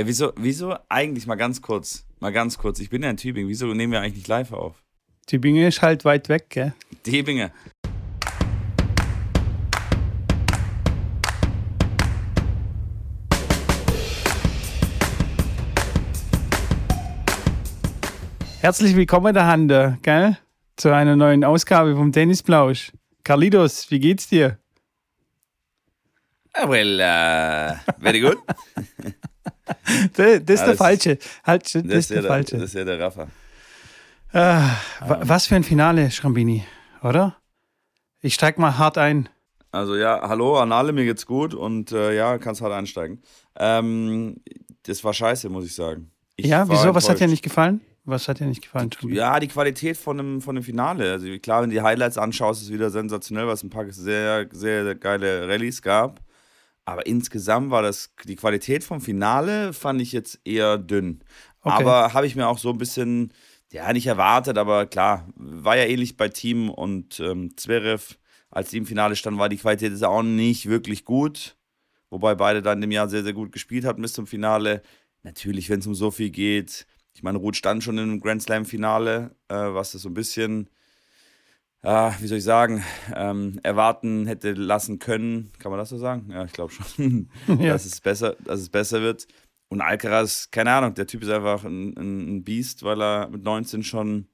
Ey, wieso, wieso eigentlich mal ganz kurz, mal ganz kurz, ich bin ja in Tübingen, wieso nehmen wir eigentlich nicht live auf? Tübingen ist halt weit weg, gell? Tübingen. Herzlich willkommen der Hande, gell? Zu einer neuen Ausgabe vom Tennisplausch. Carlitos, wie geht's dir? Ah, well, uh, very good. das, das ist der Falsche. Halt, das, Das ist der Falsche. Das ist ja der Raffa. Ah, wa- was für ein Finale, Schrambini, oder? Ich steig mal hart ein. Also ja, hallo an alle, mir geht's gut und äh, ja, kannst hart einsteigen. Ähm, das war scheiße, muss ich sagen. Ich ja, wieso? Was hat dir enttäuscht. nicht gefallen? Was hat dir nicht gefallen, Schrambini? Ja, die Qualität von dem, von dem Finale. Also klar, wenn du die Highlights anschaust, ist es wieder sensationell, was ein paar sehr, sehr geile Rallyes gab. Aber insgesamt war das, die Qualität vom Finale fand ich jetzt eher dünn. Okay. Aber habe ich mir auch so ein bisschen, ja, nicht erwartet, aber klar, war ja ähnlich bei Team und ähm, Zverev, als die im Finale standen, war die Qualität ist auch nicht wirklich gut. Wobei beide dann im Jahr sehr, sehr gut gespielt hatten bis zum Finale. Natürlich, wenn es um so viel geht. Ich meine, Ruth stand schon im Grand Slam-Finale, äh, was das so ein bisschen, ja, wie soll ich sagen, ähm, erwarten hätte lassen können. Kann man das so sagen? Ja, ich glaube schon, Ja. dass, es besser, dass es besser wird. Und Alcaraz, keine Ahnung, der Typ ist einfach ein, ein Biest, weil er mit 19 schon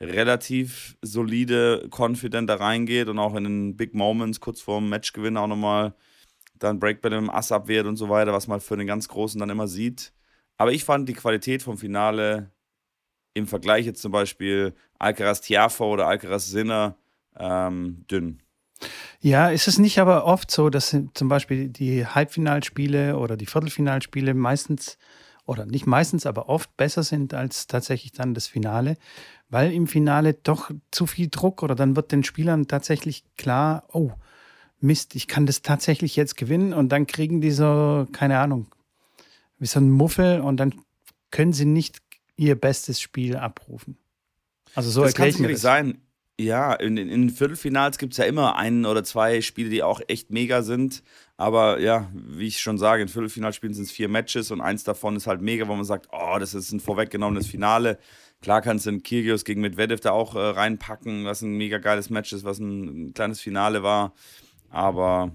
relativ solide, confident da reingeht und auch in den Big Moments kurz vor dem Matchgewinn auch nochmal dann Breakball im Ass abwehrt und so weiter, was man für den ganz Großen dann immer sieht. Aber ich fand die Qualität vom Finale im Vergleich jetzt zum Beispiel Alcaraz Tiafo oder Alcaraz Sinner ähm, dünn. Ja, ist es nicht aber oft so, dass zum Beispiel die Halbfinalspiele oder die Viertelfinalspiele meistens, oder nicht meistens, aber oft besser sind als tatsächlich dann das Finale, weil im Finale doch zu viel Druck oder dann wird den Spielern tatsächlich klar, oh, Mist, ich kann das tatsächlich jetzt gewinnen und dann kriegen die so, keine Ahnung, wie so ein Muffel und dann können sie nicht ihr bestes Spiel abrufen. Also so das kann sicherlich das. sein. Ja, in, in, in Viertelfinals gibt es ja immer ein oder zwei Spiele, die auch echt mega sind. Aber ja, wie ich schon sage, in Viertelfinalspielen sind es vier Matches und eins davon ist halt mega, wo man sagt, oh, das ist ein vorweggenommenes Finale. Klar kannst du in Kyrgios gegen Medvedev da auch äh, reinpacken, was ein mega geiles Match ist, was ein, ein kleines Finale war. Aber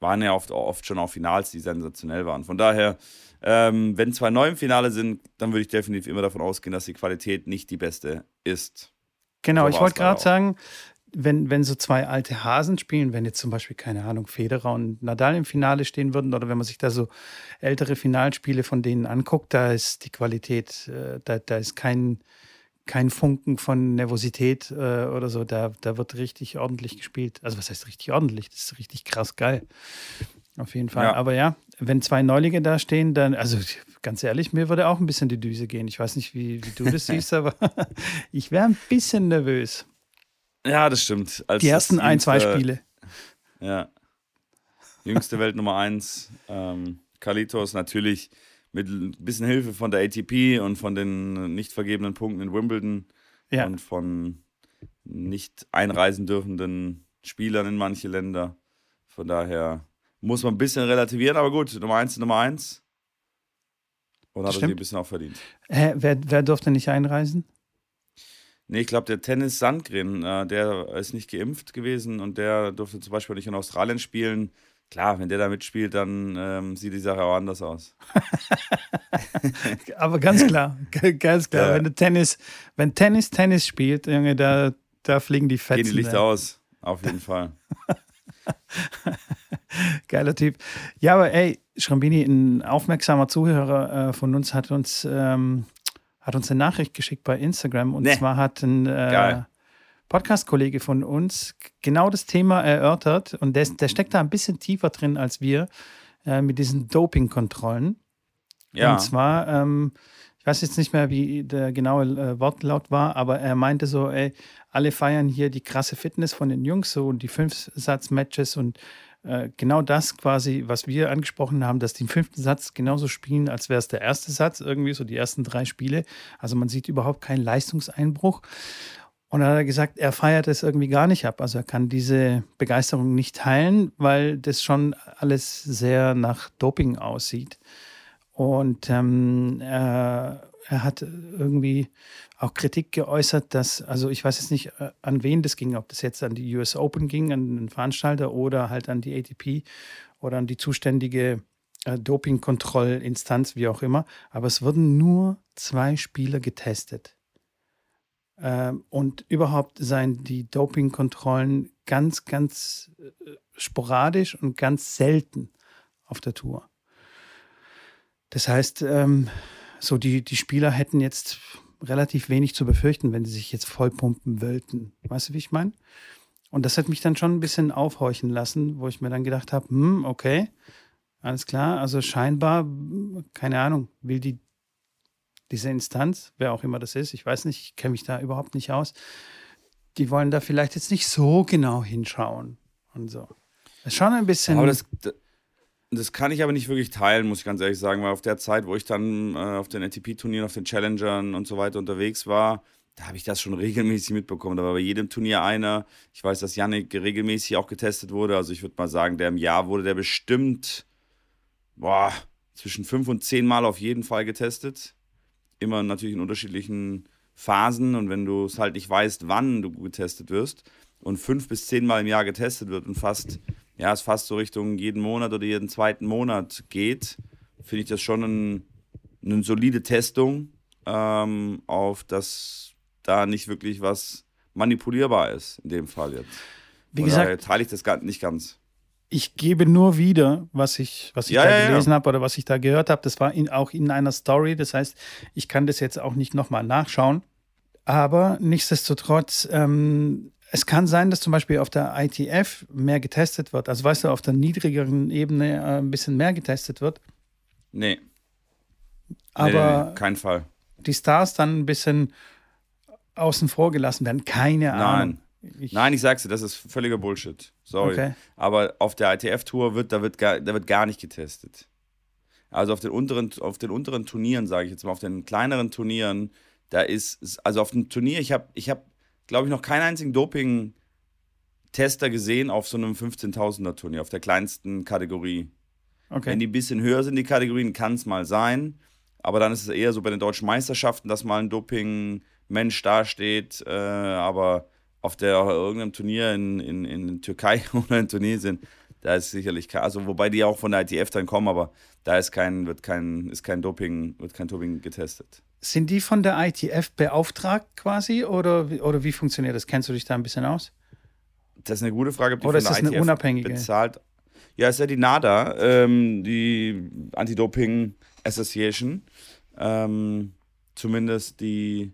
waren ja oft, oft schon auch Finals, die sensationell waren. Von daher, ähm, wenn zwei neu im Finale sind, dann würde ich definitiv immer davon ausgehen, dass die Qualität nicht die beste ist. Genau, So ich wollte gerade sagen, wenn, wenn so zwei alte Hasen spielen, wenn jetzt zum Beispiel, keine Ahnung, Federer und Nadal im Finale stehen würden, oder wenn man sich da so ältere Finalspiele von denen anguckt, da ist die Qualität, äh, da, da ist kein, kein Funken von Nervosität äh, oder so, da, da wird richtig ordentlich gespielt. Also was heißt richtig ordentlich? Das ist richtig krass geil. Auf jeden Fall. Ja. Aber ja, wenn zwei Neulinge da stehen, dann, also ganz ehrlich, mir würde auch ein bisschen die Düse gehen. Ich weiß nicht, wie, wie du das siehst, aber ich wäre ein bisschen nervös. Ja, das stimmt. Als Die ersten ein, zwei Spiele. Ja. Jüngste Welt Nummer eins. Ähm, Kalitos natürlich mit ein bisschen Hilfe von der ATP und von den nicht vergebenen Punkten in Wimbledon Ja. und von nicht einreisen dürfenden Spielern in manche Länder. Von daher muss man ein bisschen relativieren, aber gut, Nummer eins Nummer eins. Und hat er Stimmt. ein bisschen auch verdient. Hä, wer, wer durfte nicht einreisen? Nee, ich glaube, der Tennis Sandgren, äh, der ist nicht geimpft gewesen und der durfte zum Beispiel nicht in Australien spielen. Klar, wenn der da mitspielt, dann ähm, sieht die Sache auch anders aus. Aber ganz klar, ganz klar, Ja. wenn Tennis, wenn Tennis Tennis spielt, Junge, da, da fliegen die Fetzen. Gehen die Lichter aus, auf jeden Fall. Geiler Typ. Ja, aber ey, Schrambini, ein aufmerksamer Zuhörer äh, von uns hat uns, ähm, hat uns eine Nachricht geschickt bei Instagram und Nee. zwar hat ein äh. Podcast-Kollege von uns genau das Thema erörtert und der, der steckt da ein bisschen tiefer drin als wir äh, mit diesen Doping-Kontrollen. Ja, Und zwar, ähm, ich weiß jetzt nicht mehr, wie der genaue äh, Wortlaut war, aber er meinte so, ey, alle feiern hier die krasse Fitness von den Jungs so und die Fünf-Satz-Matches und äh, genau das quasi, was wir angesprochen haben, dass die den fünften Satz genauso spielen, als wäre es der erste Satz, irgendwie so die ersten drei Spiele. Also man sieht überhaupt keinen Leistungseinbruch. Und dann hat er gesagt, er feiert es irgendwie gar nicht ab. Also er kann diese Begeisterung nicht teilen, weil das schon alles sehr nach Doping aussieht. Und ähm, er, er hat irgendwie auch Kritik geäußert, dass, also ich weiß jetzt nicht, äh, an wen das ging, ob das jetzt an die US Open ging, an den Veranstalter oder halt an die ATP oder an die zuständige äh, Dopingkontrollinstanz, wie auch immer. Aber es wurden nur zwei Spieler getestet. Ähm, und überhaupt seien die Dopingkontrollen ganz, ganz äh, sporadisch und ganz selten auf der Tour. Das heißt, ähm, so die, die Spieler hätten jetzt relativ wenig zu befürchten, wenn sie sich jetzt vollpumpen wollten. Weißt du, wie ich meine? Und das hat mich dann schon ein bisschen aufhorchen lassen, wo ich mir dann gedacht habe, hm, okay, alles klar, also scheinbar, keine Ahnung, will die diese Instanz, wer auch immer das ist, ich weiß nicht, ich kenne mich da überhaupt nicht aus, die wollen da vielleicht jetzt nicht so genau hinschauen und so. Das ist schon ein bisschen. Aber das, das kann ich aber nicht wirklich teilen, muss ich ganz ehrlich sagen, weil auf der Zeit, wo ich dann äh, auf den ATP-Turnieren, auf den Challengern und so weiter unterwegs war, da habe ich das schon regelmäßig mitbekommen. Da war bei jedem Turnier einer. Ich weiß, dass Yannick regelmäßig auch getestet wurde. Also ich würde mal sagen, der im Jahr wurde der bestimmt boah, zwischen fünf und zehn Mal auf jeden Fall getestet. Immer natürlich in unterschiedlichen Phasen. Und wenn du es halt nicht weißt, wann du getestet wirst und fünf bis zehn Mal im Jahr getestet wird und fast ja, es fast so Richtung jeden Monat oder jeden zweiten Monat geht, finde ich das schon ein, eine solide Testung, ähm, auf dass da nicht wirklich was manipulierbar ist, in dem Fall jetzt. Wie oder gesagt, teile ich das nicht ganz. Ich gebe nur wieder, was ich, was ich ja, da ja, gelesen ja. habe oder was ich da gehört habe. Das war in, auch in einer Story. Das heißt, ich kann das jetzt auch nicht nochmal nachschauen. Aber nichtsdestotrotz ähm, es kann sein, dass zum Beispiel auf der ITF mehr getestet wird. Also weißt du, auf der niedrigeren Ebene äh, ein bisschen mehr getestet wird. Nee. Aber nee, nee, kein Fall. Die Stars dann ein bisschen außen vor gelassen werden. Keine Nein. Ahnung. Ich Nein, ich sag's dir, das ist völliger Bullshit. Sorry. Okay. Aber auf der ITF-Tour wird, da wird, gar, da wird gar nicht getestet. Also auf den unteren, auf den unteren Turnieren, sage ich jetzt mal, auf den kleineren Turnieren, da ist, also auf dem Turnier, ich habe ich hab glaube ich, noch keinen einzigen Doping-Tester gesehen auf so einem 15.000er Turnier, auf der kleinsten Kategorie. Okay. Wenn die ein bisschen höher sind, die Kategorien, kann es mal sein. Aber dann ist es eher so bei den deutschen Meisterschaften, dass mal ein Doping-Mensch dasteht. Äh, aber auf der irgendeinem Turnier in, in, in Türkei oder in Tunesien, da ist sicherlich kein, also wobei die auch von der ITF dann kommen, aber da ist kein, wird kein, ist kein Doping, wird kein Doping getestet. Sind die von der ITF beauftragt quasi oder, oder wie funktioniert das? Kennst du dich da ein bisschen aus? Das ist eine gute Frage. Ob die oder ist das eine ITF unabhängige? Bezahlt. Ja, ist ja die NADA, ähm, die Anti-Doping Association. Ähm, zumindest die,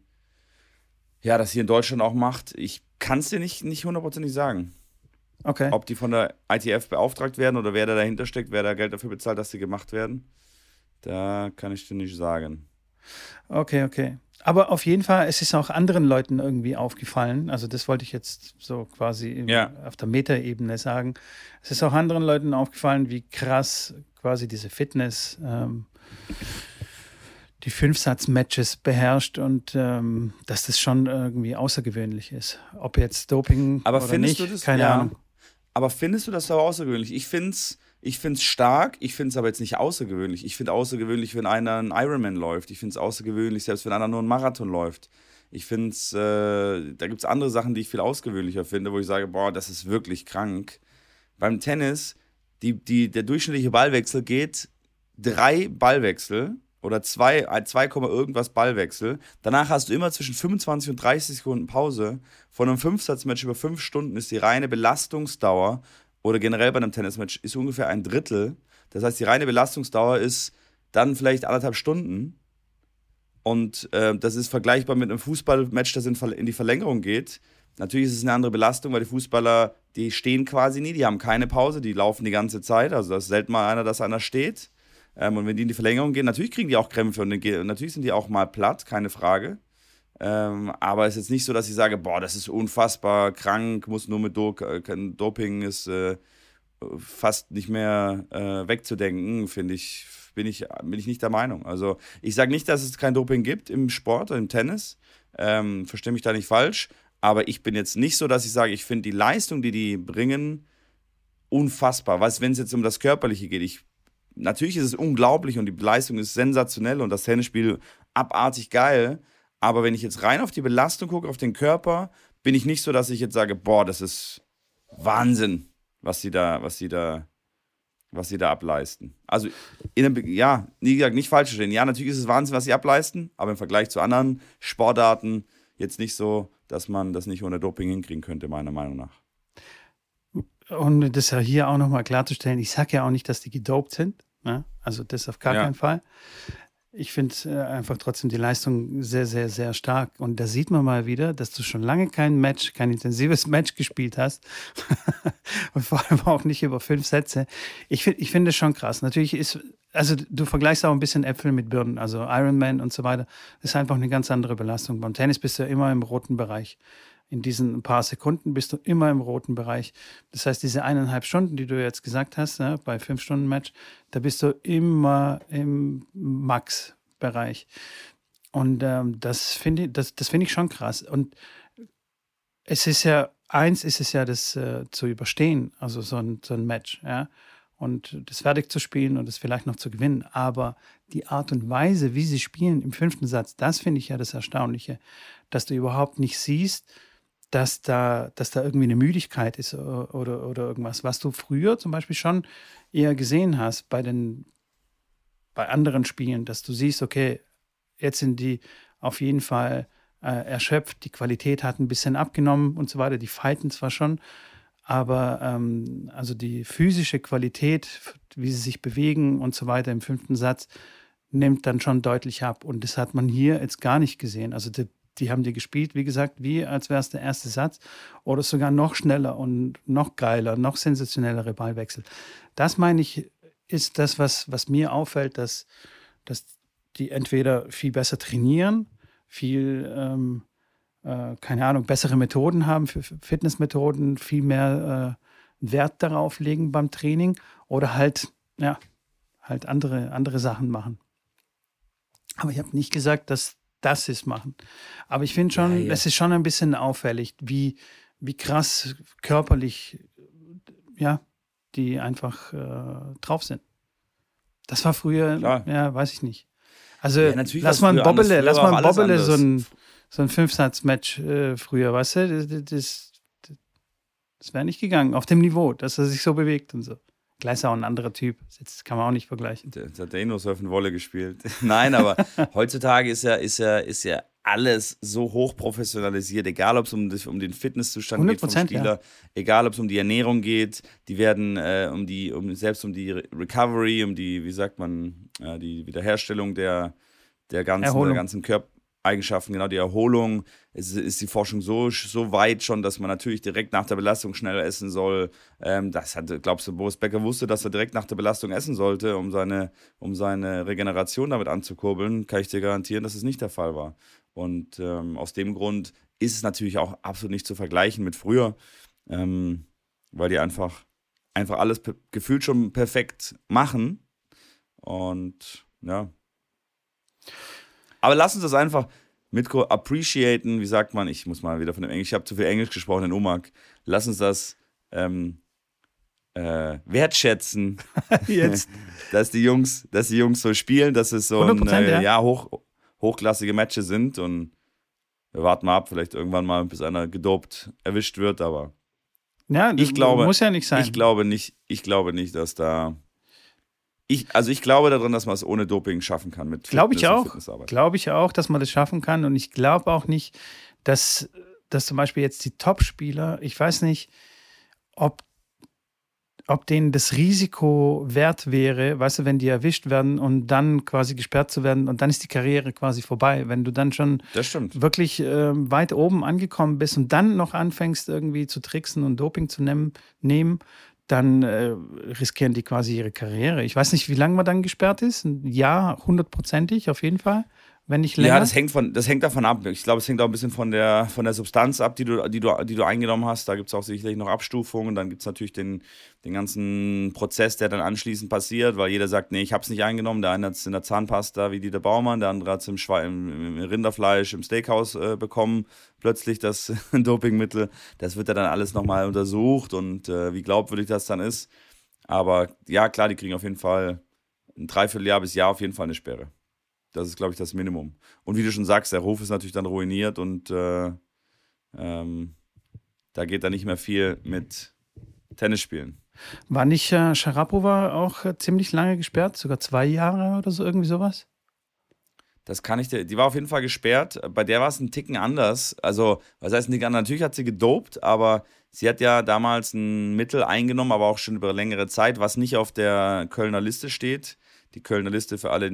ja, das hier in Deutschland auch macht. Ich kann es dir nicht, nicht hundertprozentig sagen. Okay. Ob die von der ITF beauftragt werden oder wer da dahinter steckt, wer da Geld dafür bezahlt, dass sie gemacht werden. Da kann ich dir nicht sagen. Okay, okay. Aber auf jeden Fall, es ist auch anderen Leuten irgendwie aufgefallen. Also das wollte ich jetzt so quasi ja. auf der Metaebene sagen. Es ist auch anderen Leuten aufgefallen, wie krass quasi diese Fitness ähm, die Fünfsatz-Matches beherrscht und ähm, dass das schon irgendwie außergewöhnlich ist. Ob jetzt Doping aber oder nicht, das, keine ja. Ahnung. Aber findest du das so außergewöhnlich? Ich finde es ich finde es stark, ich finde es aber jetzt nicht außergewöhnlich. Ich finde außergewöhnlich, wenn einer einen Ironman läuft. Ich finde es außergewöhnlich, selbst wenn einer nur einen Marathon läuft. Ich finde es, äh, da gibt es andere Sachen, die ich viel ausgewöhnlicher finde, wo ich sage, boah, das ist wirklich krank. Beim Tennis, die, die, der durchschnittliche Ballwechsel geht drei Ballwechsel oder zwei, 2, irgendwas Ballwechsel. Danach hast du immer zwischen 25 und 30 Sekunden Pause. Von einem Fünfsatzmatch über fünf Stunden ist die reine Belastungsdauer oder generell bei einem Tennismatch ist ungefähr ein Drittel. Das heißt, die reine Belastungsdauer ist dann vielleicht anderthalb Stunden. Und äh, das ist vergleichbar mit einem Fußballmatch, das in, in, die Verlängerung geht. Natürlich ist es eine andere Belastung, weil die Fußballer, die stehen quasi nie, die haben keine Pause, die laufen die ganze Zeit. Also das ist selten mal einer, dass einer steht. Ähm, und wenn die in die Verlängerung gehen, natürlich kriegen die auch Krämpfe und natürlich sind die auch mal platt, keine Frage. Ähm, aber es ist jetzt nicht so, dass ich sage, boah, das ist unfassbar krank, muss nur mit Do äh, Doping ist äh, fast nicht mehr äh, wegzudenken, finde ich, bin ich, bin ich nicht der Meinung. Also ich sage nicht, dass es kein Doping gibt im Sport, im Tennis. Ähm, Verstehe mich da nicht falsch. Aber ich bin jetzt nicht so, dass ich sage, ich finde die Leistung, die die bringen, unfassbar. Was, wenn es jetzt um das Körperliche geht, ich natürlich ist es unglaublich und die Leistung ist sensationell und das Tennisspiel abartig geil. Aber wenn ich jetzt rein auf die Belastung gucke, auf den Körper, bin ich nicht so, dass ich jetzt sage, boah, das ist Wahnsinn, was sie da, was sie da, was sie da ableisten. Also, einem, ja, wie gesagt, nicht falsch verstehen. Ja, natürlich ist es Wahnsinn, was sie ableisten, aber im Vergleich zu anderen Sportarten jetzt nicht so, dass man das nicht ohne Doping hinkriegen könnte, meiner Meinung nach. Und das ja hier auch nochmal klarzustellen, ich sage ja auch nicht, dass die gedopt sind. Ne? Also das auf gar ja. keinen Fall. Ich finde äh, einfach trotzdem die Leistung sehr, sehr, sehr stark. Und da sieht man mal wieder, dass du schon lange kein Match, kein intensives Match gespielt hast. und vor allem auch nicht über fünf Sätze. Ich, ich finde es schon krass. Natürlich ist, also du vergleichst auch ein bisschen Äpfel mit Birnen, also Ironman und so weiter. Ist einfach eine ganz andere Belastung. Beim Tennis bist du ja immer im roten Bereich in diesen paar Sekunden bist du immer im roten Bereich. Das heißt, diese eineinhalb Stunden, die du jetzt gesagt hast, ne, bei fünf Stunden Match, da bist du immer im Max-Bereich. Und ähm, das finde ich, das, das finde ich schon krass. Und es ist ja, eins ist es ja, das äh, zu überstehen, also so ein, so ein Match, ja. Und das fertig zu spielen und es vielleicht noch zu gewinnen. Aber die Art und Weise, wie sie spielen im fünften Satz, das finde ich ja das Erstaunliche, dass du überhaupt nicht siehst, dass da, dass da irgendwie eine Müdigkeit ist oder, oder irgendwas, was du früher zum Beispiel schon eher gesehen hast bei den bei anderen Spielen, dass du siehst, okay, jetzt sind die auf jeden Fall äh, erschöpft, die Qualität hat ein bisschen abgenommen und so weiter, die fighten zwar schon, aber ähm, also die physische Qualität, wie sie sich bewegen und so weiter im fünften Satz, nimmt dann schon deutlich ab. Und das hat man hier jetzt gar nicht gesehen. Also die, die haben die gespielt, wie gesagt, wie als wäre es der erste Satz oder sogar noch schneller und noch geiler, noch sensationellere Ballwechsel. Das meine ich, ist das, was, was mir auffällt, dass, dass die entweder viel besser trainieren, viel, ähm, äh, keine Ahnung, bessere Methoden haben, für Fitnessmethoden, viel mehr äh, Wert darauf legen beim Training oder halt, ja, halt andere, andere Sachen machen. Aber ich habe nicht gesagt, dass das ist machen. Aber ich finde schon, ja, ja. es ist schon ein bisschen auffällig, wie, wie krass körperlich, ja, die einfach äh, drauf sind. Das war früher, Klar. ja, weiß ich nicht. Also ja, lass mal ein Bobbele, lass mal ein Bobbele so ein, so ein Fünfsatz-Match äh, früher, weißt du, das, das, das wäre nicht gegangen, auf dem Niveau, dass er sich so bewegt und so. Auch ein anderer Typ. Das kann man auch nicht vergleichen. Der, der hat eh nur Surfen-Wolle gespielt. Nein, aber heutzutage ist ja, ist, ja, ist ja alles so hochprofessionalisiert, egal ob es um, um den Fitnesszustand geht vom Spieler, ja. egal ob es um die Ernährung geht, die werden äh, um die, um, selbst um die Recovery, um die, wie sagt man, äh, die Wiederherstellung der, der ganzen, der ganzen Körper, Eigenschaften, genau die Erholung. Es ist die Forschung so, so weit schon, dass man natürlich direkt nach der Belastung schnell essen soll. Ähm, das hat, glaubst du, Boris Becker wusste, dass er direkt nach der Belastung essen sollte, um seine, um seine Regeneration damit anzukurbeln? Kann ich dir garantieren, dass es nicht der Fall war. Und ähm, aus dem Grund ist es natürlich auch absolut nicht zu vergleichen mit früher, ähm, weil die einfach, einfach alles gefühlt schon perfekt machen. Und ja. Aber lass uns das einfach mit appreciaten, wie sagt man, ich muss mal wieder von dem Englisch, ich habe zu viel Englisch gesprochen in Omag. Lass uns das ähm, äh, wertschätzen, Jetzt. dass die Jungs, dass die Jungs so spielen, dass es so ein, äh, ja, ja hoch, hochklassige Matches sind und wir warten mal ab, vielleicht irgendwann mal, bis einer gedopt erwischt wird, aber ja, ich glaube, muss ja nicht sein. Ich glaube nicht, ich glaube nicht, dass da ich, also ich glaube daran, dass man es ohne Doping schaffen kann. Mit glaube ich auch. Glaube ich auch, dass man das schaffen kann. Und ich glaube auch nicht, dass, dass zum Beispiel jetzt die Top-Spieler, ich weiß nicht, ob, ob denen das Risiko wert wäre, weißt du, wenn die erwischt werden und dann quasi gesperrt zu werden und dann ist die Karriere quasi vorbei. Wenn du dann schon wirklich äh, weit oben angekommen bist und dann noch anfängst irgendwie zu tricksen und Doping zu nehmen, nehmen dann äh, riskieren die quasi ihre Karriere. Ich weiß nicht, wie lange man dann gesperrt ist. Jahr, hundertprozentig auf jeden Fall wenn nicht länger? Ja, das hängt, von, das hängt davon ab. Ich glaube, es hängt auch ein bisschen von der, von der Substanz ab, die du, die du, die du eingenommen hast. Da gibt es auch sicherlich noch Abstufungen. Dann gibt es natürlich den, den ganzen Prozess, der dann anschließend passiert, weil jeder sagt, nee, ich habe es nicht eingenommen. Der eine hat es in der Zahnpasta wie Dieter Baumann, der andere hat es im, im, im, Rinderfleisch im Steakhouse äh, bekommen. Plötzlich das Dopingmittel. Das wird ja dann alles nochmal untersucht und äh, wie glaubwürdig das dann ist. Aber ja, klar, die kriegen auf jeden Fall ein Dreivierteljahr bis Jahr auf jeden Fall eine Sperre. Das ist, glaube ich, das Minimum. Und wie du schon sagst, der Ruf ist natürlich dann ruiniert und äh, ähm, da geht dann nicht mehr viel mit Tennis spielen. War nicht äh, Sharapova auch äh, ziemlich lange gesperrt? Sogar zwei Jahre oder so, irgendwie sowas? Das kann ich dir. Die war auf jeden Fall gesperrt. Bei der war es ein Ticken anders. Also, was heißt ein Ticken anders? Natürlich hat sie gedopt, aber sie hat ja damals ein Mittel eingenommen, aber auch schon über längere Zeit, was nicht auf der Kölner Liste steht. Die Kölner Liste für alle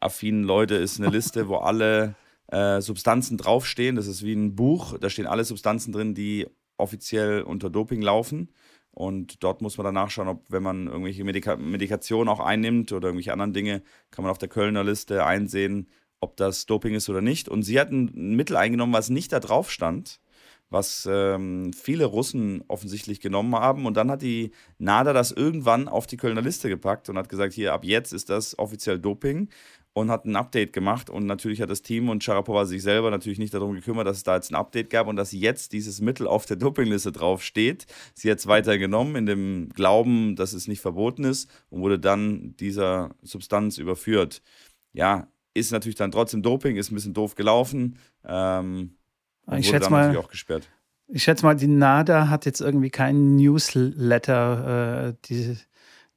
nicht-Doping-affinen Leute ist eine Liste, wo alle äh, Substanzen draufstehen. Das ist wie ein Buch. Da stehen alle Substanzen drin, die offiziell unter Doping laufen. Und dort muss man dann nachschauen, ob, wenn man irgendwelche Medika Medikationen auch einnimmt oder irgendwelche anderen Dinge, kann man auf der Kölner Liste einsehen, ob das Doping ist oder nicht. Und sie hat ein Mittel eingenommen, was nicht da drauf stand, was ähm, viele Russen offensichtlich genommen haben. Und dann hat die NADA das irgendwann auf die Kölner Liste gepackt und hat gesagt, hier, ab jetzt ist das offiziell Doping und hat ein Update gemacht. Und natürlich hat das Team und Sharapova sich selber natürlich nicht darum gekümmert, dass es da jetzt ein Update gab und dass jetzt dieses Mittel auf der Dopingliste draufsteht. Sie hat es weiter genommen in dem Glauben, dass es nicht verboten ist und wurde dann dieser Substanz überführt. Ja, ist natürlich dann trotzdem Doping, ist ein bisschen doof gelaufen. Ähm, ich schätze mal, auch gesperrt. Ich schätze mal, die NADA hat jetzt irgendwie keinen Newsletter, äh, die,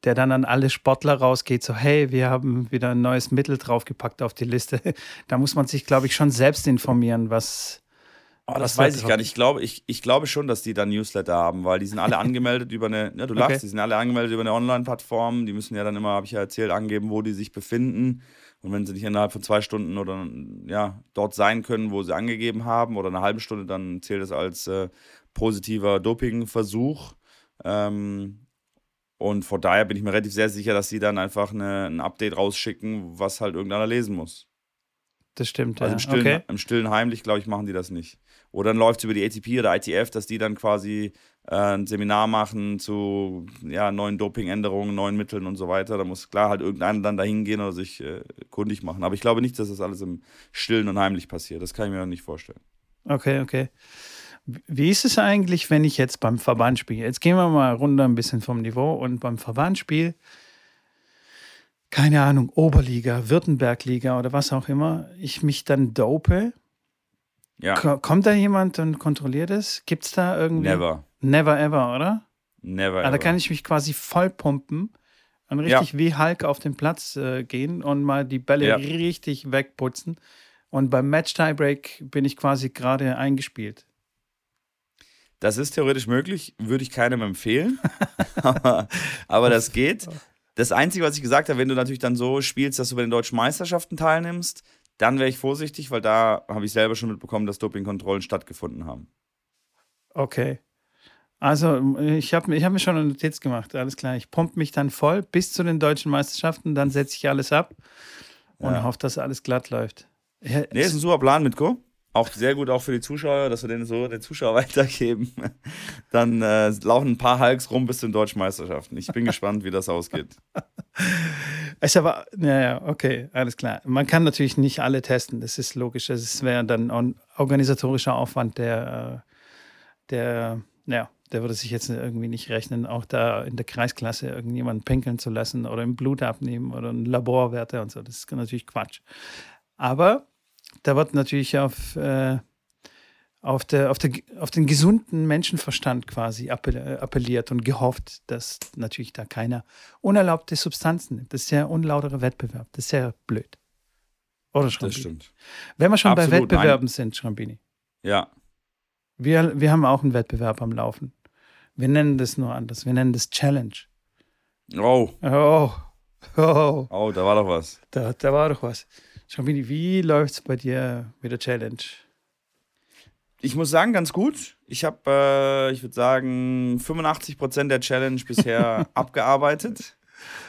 der dann an alle Sportler rausgeht, so hey, wir haben wieder ein neues Mittel draufgepackt auf die Liste. Da muss man sich, glaube ich, schon selbst informieren, was. Oh, das weiß ich gar nicht. Ich glaube, ich, ich glaube schon, dass die da Newsletter haben, weil die sind alle angemeldet über eine, ne, du lachst, okay. die sind alle angemeldet über eine Online-Plattform. Die müssen ja dann immer, habe ich ja erzählt, angeben, wo die sich befinden. Und wenn sie nicht innerhalb von zwei Stunden oder ja, dort sein können, wo sie angegeben haben, oder eine halbe Stunde, dann zählt es als äh, positiver Dopingversuch. Ähm, und von daher bin ich mir relativ sehr sicher, dass sie dann einfach eine, ein Update rausschicken, was halt irgendeiner lesen muss. Das stimmt, also ja. im stillen, okay. im stillen heimlich, glaube ich, machen die das nicht. Oder dann läuft es über die ATP oder ITF, dass die dann quasi äh, ein Seminar machen zu ja, neuen Dopingänderungen, neuen Mitteln und so weiter. Da muss klar halt irgendeiner dann dahin gehen oder sich äh, kundig machen. Aber ich glaube nicht, dass das alles im Stillen und heimlich passiert. Das kann ich mir nicht vorstellen. Okay, okay. Wie ist es eigentlich, wenn ich jetzt beim Verband spiele? Jetzt gehen wir mal runter ein bisschen vom Niveau und beim Verbandsspiel, keine Ahnung, Oberliga, Württembergliga oder was auch immer, ich mich dann dope. Ja. Kommt da jemand und kontrolliert es? Gibt es da irgendwie? Never. Never ever, oder? Never ah, ever. Da kann ich mich quasi voll pumpen und richtig ja. wie Hulk auf den Platz äh, gehen und mal die Bälle ja. richtig wegputzen. Und beim Match Tiebreak bin ich quasi gerade eingespielt. Das ist theoretisch möglich, würde ich keinem empfehlen. aber, aber das geht. Das Einzige, was ich gesagt habe, wenn du natürlich dann so spielst, dass du bei den deutschen Meisterschaften teilnimmst, dann wäre ich vorsichtig, weil da habe ich selber schon mitbekommen, dass Dopingkontrollen stattgefunden haben. Okay. Also, ich habe ich hab mir schon eine Notiz gemacht, alles klar. Ich pumpe mich dann voll bis zu den deutschen Meisterschaften, dann setze ich alles ab und ja. hoffe, dass alles glatt läuft. Ja, nee, ist ein super Plan, Mitko auch sehr gut auch für die Zuschauer, dass wir den so den Zuschauer weitergeben. Dann äh, laufen ein paar Hulks rum bis zu den deutschen Meisterschaften. Ich bin gespannt, wie das ausgeht. Ist aber, naja, okay, alles klar. Man kann natürlich nicht alle testen, das ist logisch. Es wäre dann ein organisatorischer Aufwand, der, äh, der, ja, der würde sich jetzt irgendwie nicht rechnen, auch da in der Kreisklasse irgendjemanden pinkeln zu lassen oder im Blut abnehmen oder ein Laborwerte und so. Das ist natürlich Quatsch. Aber da wird natürlich auf, äh, auf, der, auf, der, auf den gesunden Menschenverstand quasi appelliert und gehofft, dass natürlich da keiner unerlaubte Substanzen nimmt. Das ist ja unlauterer Wettbewerb. Das ist ja blöd. Oder Schrambini? Das stimmt. Wenn wir schon Absolut, bei Wettbewerben nein. sind, Schrambini. Ja. Wir, wir haben auch einen Wettbewerb am Laufen. Wir nennen das nur anders. Wir nennen das Challenge. Oh. Oh. Oh, oh da war doch was. Da, da war doch was. Schabini, wie läuft es bei dir mit der Challenge? Ich muss sagen, ganz gut. Ich habe, äh, ich würde sagen, 85% der Challenge bisher abgearbeitet.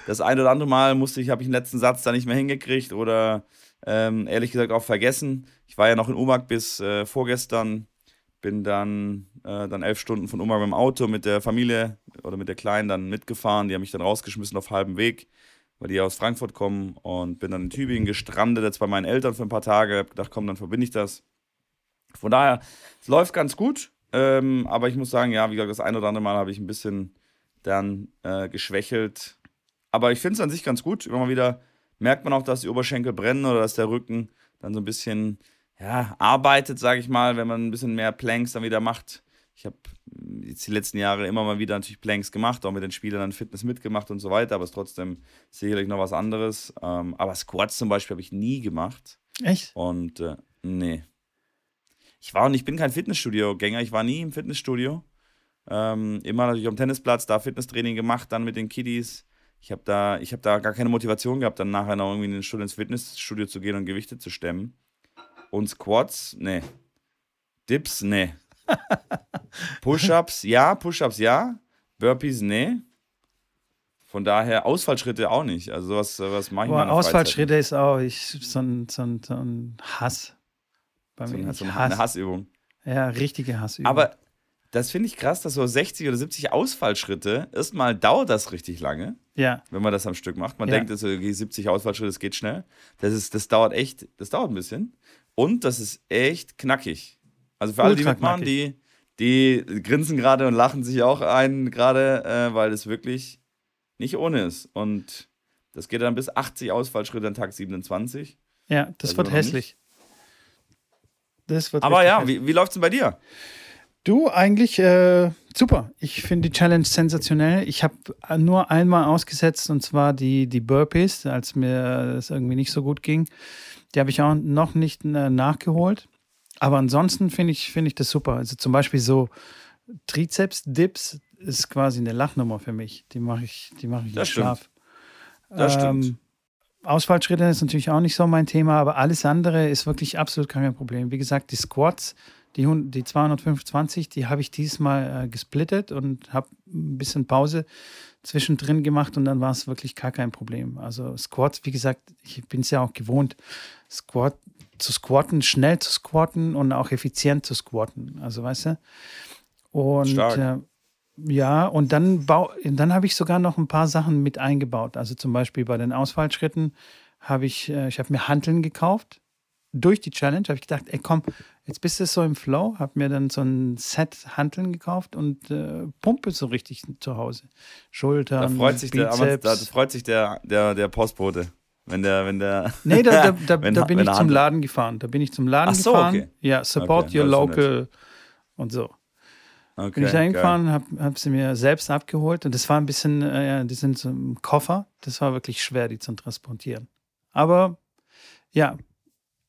Das ein oder andere Mal musste ich, habe ich den letzten Satz da nicht mehr hingekriegt oder ähm, ehrlich gesagt auch vergessen. Ich war ja noch in Umag bis äh, vorgestern, bin dann, äh, dann elf Stunden von Umag mit dem Auto mit der Familie oder mit der Kleinen dann mitgefahren. Die haben mich dann rausgeschmissen auf halbem Weg weil die aus Frankfurt kommen und bin dann in Tübingen gestrandet, jetzt bei meinen Eltern für ein paar Tage, hab gedacht, komm, dann verbinde ich das. Von daher, es läuft ganz gut, ähm, aber ich muss sagen, ja, wie gesagt, das ein oder andere Mal habe ich ein bisschen dann äh, geschwächelt, aber ich finde es an sich ganz gut. Immer mal wieder merkt man auch, dass die Oberschenkel brennen oder dass der Rücken dann so ein bisschen ja, arbeitet, sage ich mal, wenn man ein bisschen mehr Planks dann wieder macht. Ich habe jetzt die letzten Jahre immer mal wieder natürlich Planks gemacht, auch mit den Spielern dann Fitness mitgemacht und so weiter, aber es ist trotzdem sicherlich noch was anderes. Ähm, aber Squats zum Beispiel habe ich nie gemacht. Echt? Und äh, nee. Ich war und ich bin kein Fitnessstudio-Gänger, ich war nie im Fitnessstudio. Ähm, immer natürlich am Tennisplatz, da Fitnesstraining gemacht, dann mit den Kiddies. Ich habe da, hab da gar keine Motivation gehabt, dann nachher noch irgendwie eine Stunde ins Fitnessstudio zu gehen und Gewichte zu stemmen. Und Squats, nee. Dips, nee. Push-Ups, ja. Push-Ups, ja. Burpees, nee. Von daher Ausfallschritte auch nicht. Also sowas, sowas mache ich Boah, Ausfallschritte ist auch ich, so, ein, so, ein, so ein Hass. Bei mir. So, so Hass. eine Hassübung. Ja, richtige Hassübung. Aber das finde ich krass, dass so 60 oder 70 Ausfallschritte, erstmal dauert das richtig lange. Ja. Wenn man das am Stück macht. Man ja. denkt, also, okay, 70 Ausfallschritte, das geht schnell. Das, ist, das dauert echt, das dauert ein bisschen. Und das ist echt knackig. Also für alle, die mitmachen, die, die grinsen gerade und lachen sich auch ein, gerade, äh, weil es wirklich nicht ohne ist. Und das geht dann bis 80 Ausfallschritte an Tag 27. Ja, das, das wird hässlich. Das wird Aber ja, hässlich. wie, wie läuft es denn bei dir? Du, eigentlich äh, super. Ich finde die Challenge sensationell. Ich habe nur einmal ausgesetzt und zwar die, die Burpees, als mir es irgendwie nicht so gut ging. Die habe ich auch noch nicht äh, nachgeholt. Aber ansonsten finde ich, find ich das super. Also zum Beispiel so Trizeps-Dips ist quasi eine Lachnummer für mich. Die mache ich, die mache ich das im Schlaf. Das ähm, stimmt. Ausfallschritte ist natürlich auch nicht so mein Thema, aber alles andere ist wirklich absolut kein Problem. Wie gesagt, die Squats, die, die 225, die habe ich diesmal äh, gesplittet und habe ein bisschen Pause zwischendrin gemacht und dann war es wirklich gar kein Problem. Also Squats, wie gesagt, ich bin es ja auch gewohnt, Squat zu squatten, schnell zu squatten und auch effizient zu squatten. Also weißt du? Und äh, ja, und dann, dann habe ich sogar noch ein paar Sachen mit eingebaut. Also zum Beispiel bei den Ausfallschritten habe ich, äh, ich habe mir Hanteln gekauft. Durch die Challenge habe ich gedacht, ey komm, jetzt bist du so im Flow, habe mir dann so ein Set Hanteln gekauft und äh, pumpe so richtig zu Hause. Schultern, da freut sich Bizeps. Der, da freut sich der, der, der Postbote. Wenn der, wenn der. Nee, da, da, da, da bin ich zum Laden gefahren. Da bin ich zum Laden Ach so, gefahren. Okay. Ja, support okay, your local und so. Okay, bin ich da hingefahren, habe hab sie mir selbst abgeholt und das war ein bisschen, äh, die sind so im Koffer. Das war wirklich schwer, die zu transportieren. Aber ja,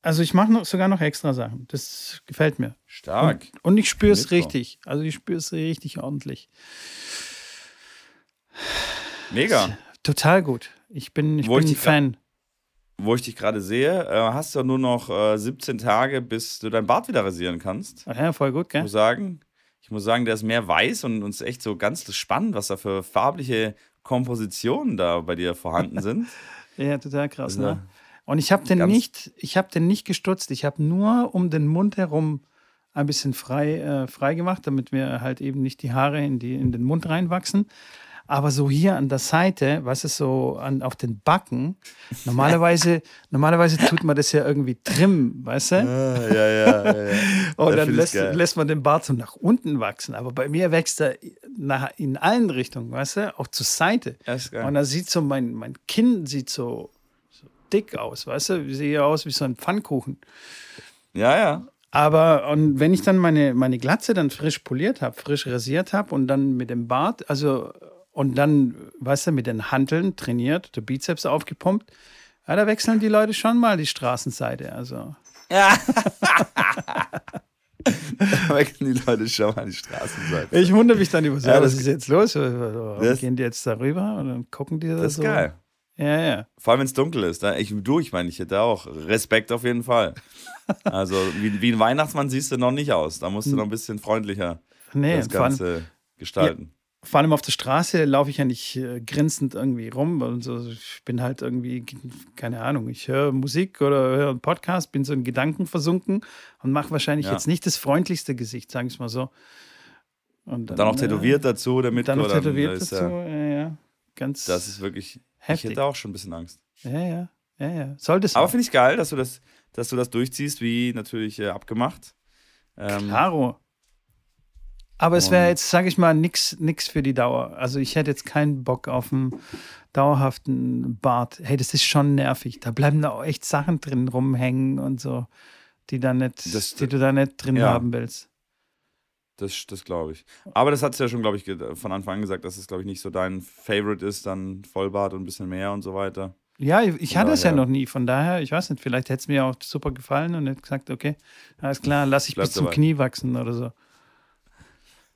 also ich mache sogar noch extra Sachen. Das gefällt mir. Stark. Und, und ich spüre es richtig. Also ich spüre es richtig ordentlich. Mega. Total gut. Ich bin, ich Wo bin ich ein Fan wo ich dich gerade sehe, äh, hast du nur noch äh, 17 Tage, bis du dein Bart wieder rasieren kannst. Ja, voll gut, gell? Ich muss sagen, ich muss sagen, der ist mehr weiß und uns echt so ganz spannend, was da für farbliche Kompositionen da bei dir vorhanden sind. ja, total krass, also, ne? Und ich habe den nicht, ich habe den nicht gestutzt. Ich habe nur um den Mund herum ein bisschen frei, äh, frei gemacht, damit mir halt eben nicht die Haare in, die, in den Mund reinwachsen. Aber so hier an der Seite, was ist so an, auf den Backen, normalerweise, normalerweise tut man das ja irgendwie trimmen, weißt du? Ah, ja, ja, ja, ja. Und dann lässt, lässt, man den Bart so nach unten wachsen. Aber bei mir wächst er nach, in allen Richtungen, weißt du? Auch zur Seite. Und da sieht so, mein, mein Kinn sieht so, so dick aus, weißt du? Ich sehe aus wie so ein Pfannkuchen. Ja, ja. Aber und wenn ich dann meine, meine Glatze dann frisch poliert habe, frisch rasiert habe und dann mit dem Bart, also und dann, weißt du, mit den Hanteln trainiert, der Bizeps aufgepumpt, ja, da wechseln die Leute schon mal die Straßenseite. Also. Ja. da wechseln die Leute schon mal die Straßenseite. Ich wundere mich dann über so, ja, was ist jetzt los? Das, Gehen die jetzt darüber und dann gucken die da Das ist so. geil. Ja, ja. Vor allem, wenn es dunkel ist. Ich, du, ich meine, ich hätte auch Respekt auf jeden Fall. Also, wie, wie ein Weihnachtsmann siehst du noch nicht aus. Da musst du noch ein bisschen freundlicher nee, das Ganze allem, gestalten vor allem auf der Straße laufe ich ja nicht äh, grinsend irgendwie rum. Und so, ich bin halt irgendwie, keine Ahnung, ich höre Musik oder höre einen Podcast, bin so in Gedanken versunken und mache wahrscheinlich ja. jetzt nicht das freundlichste Gesicht, sagen wir es mal so. Und dann, dann auch tätowiert äh, dazu, damit dann noch tätowiert dazu, ja, ja, ganz. Das ist wirklich. Heftig. Ich hätte auch schon ein bisschen Angst. Ja, ja, ja, ja. Solltest Aber finde ich geil, dass du das, dass du das durchziehst, wie natürlich äh, abgemacht. Ähm, Klaro. Aber es wäre jetzt, sage ich mal, nichts nix für die Dauer. Also ich hätte jetzt keinen Bock auf einen dauerhaften Bart. Hey, das ist schon nervig. Da bleiben da auch echt Sachen drin rumhängen und so, die, da nicht, Das- die du da nicht drin ja. haben willst. Das, das glaube ich. Aber das hat es ja schon, glaube ich, von Anfang an gesagt, dass es, glaube ich, nicht so dein Favorite ist, dann Vollbart und ein bisschen mehr und so weiter. Ja, ich, hatte es ja noch nie. Von daher, ich weiß nicht, vielleicht hätte es mir auch super gefallen und hätte gesagt, okay, alles klar, lass ich Bleib bis zum dabei. Knie wachsen oder so.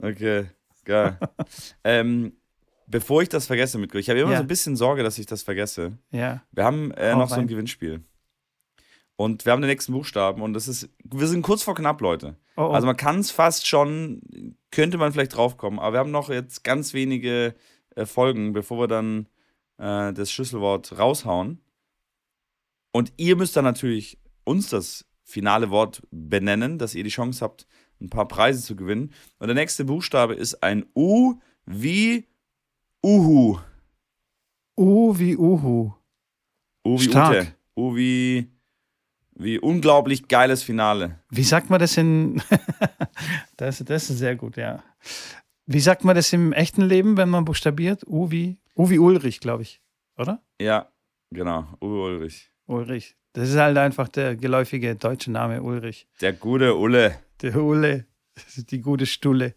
Okay, geil. ähm, bevor ich das vergesse, mit ich habe immer Ja. so ein bisschen Sorge, dass ich das vergesse. Ja. Wir haben äh, noch so ein rein. Gewinnspiel. Und wir haben den nächsten Buchstaben und das ist, wir sind kurz vor knapp, Leute. Oh, oh. Also man kann es fast schon, könnte man vielleicht draufkommen, aber wir haben noch jetzt ganz wenige äh, Folgen, bevor wir dann äh, das Schlüsselwort raushauen. Und ihr müsst dann natürlich uns das finale Wort benennen, dass ihr die Chance habt, ein paar Preise zu gewinnen. Und der nächste Buchstabe ist ein U wie Uhu. U wie Uhu. U wie Stark. Ute. U wie, wie unglaublich geiles Finale. Wie sagt man das in. das, das ist sehr gut, ja. Wie sagt man das im echten Leben, wenn man buchstabiert? U wie, U wie Ulrich, glaube ich. Oder? Ja, genau. Uwe Ulrich. Ulrich. Das ist halt einfach der geläufige deutsche Name Ulrich. Der gute Ulle. Der Ulle. Das ist die gute Stulle.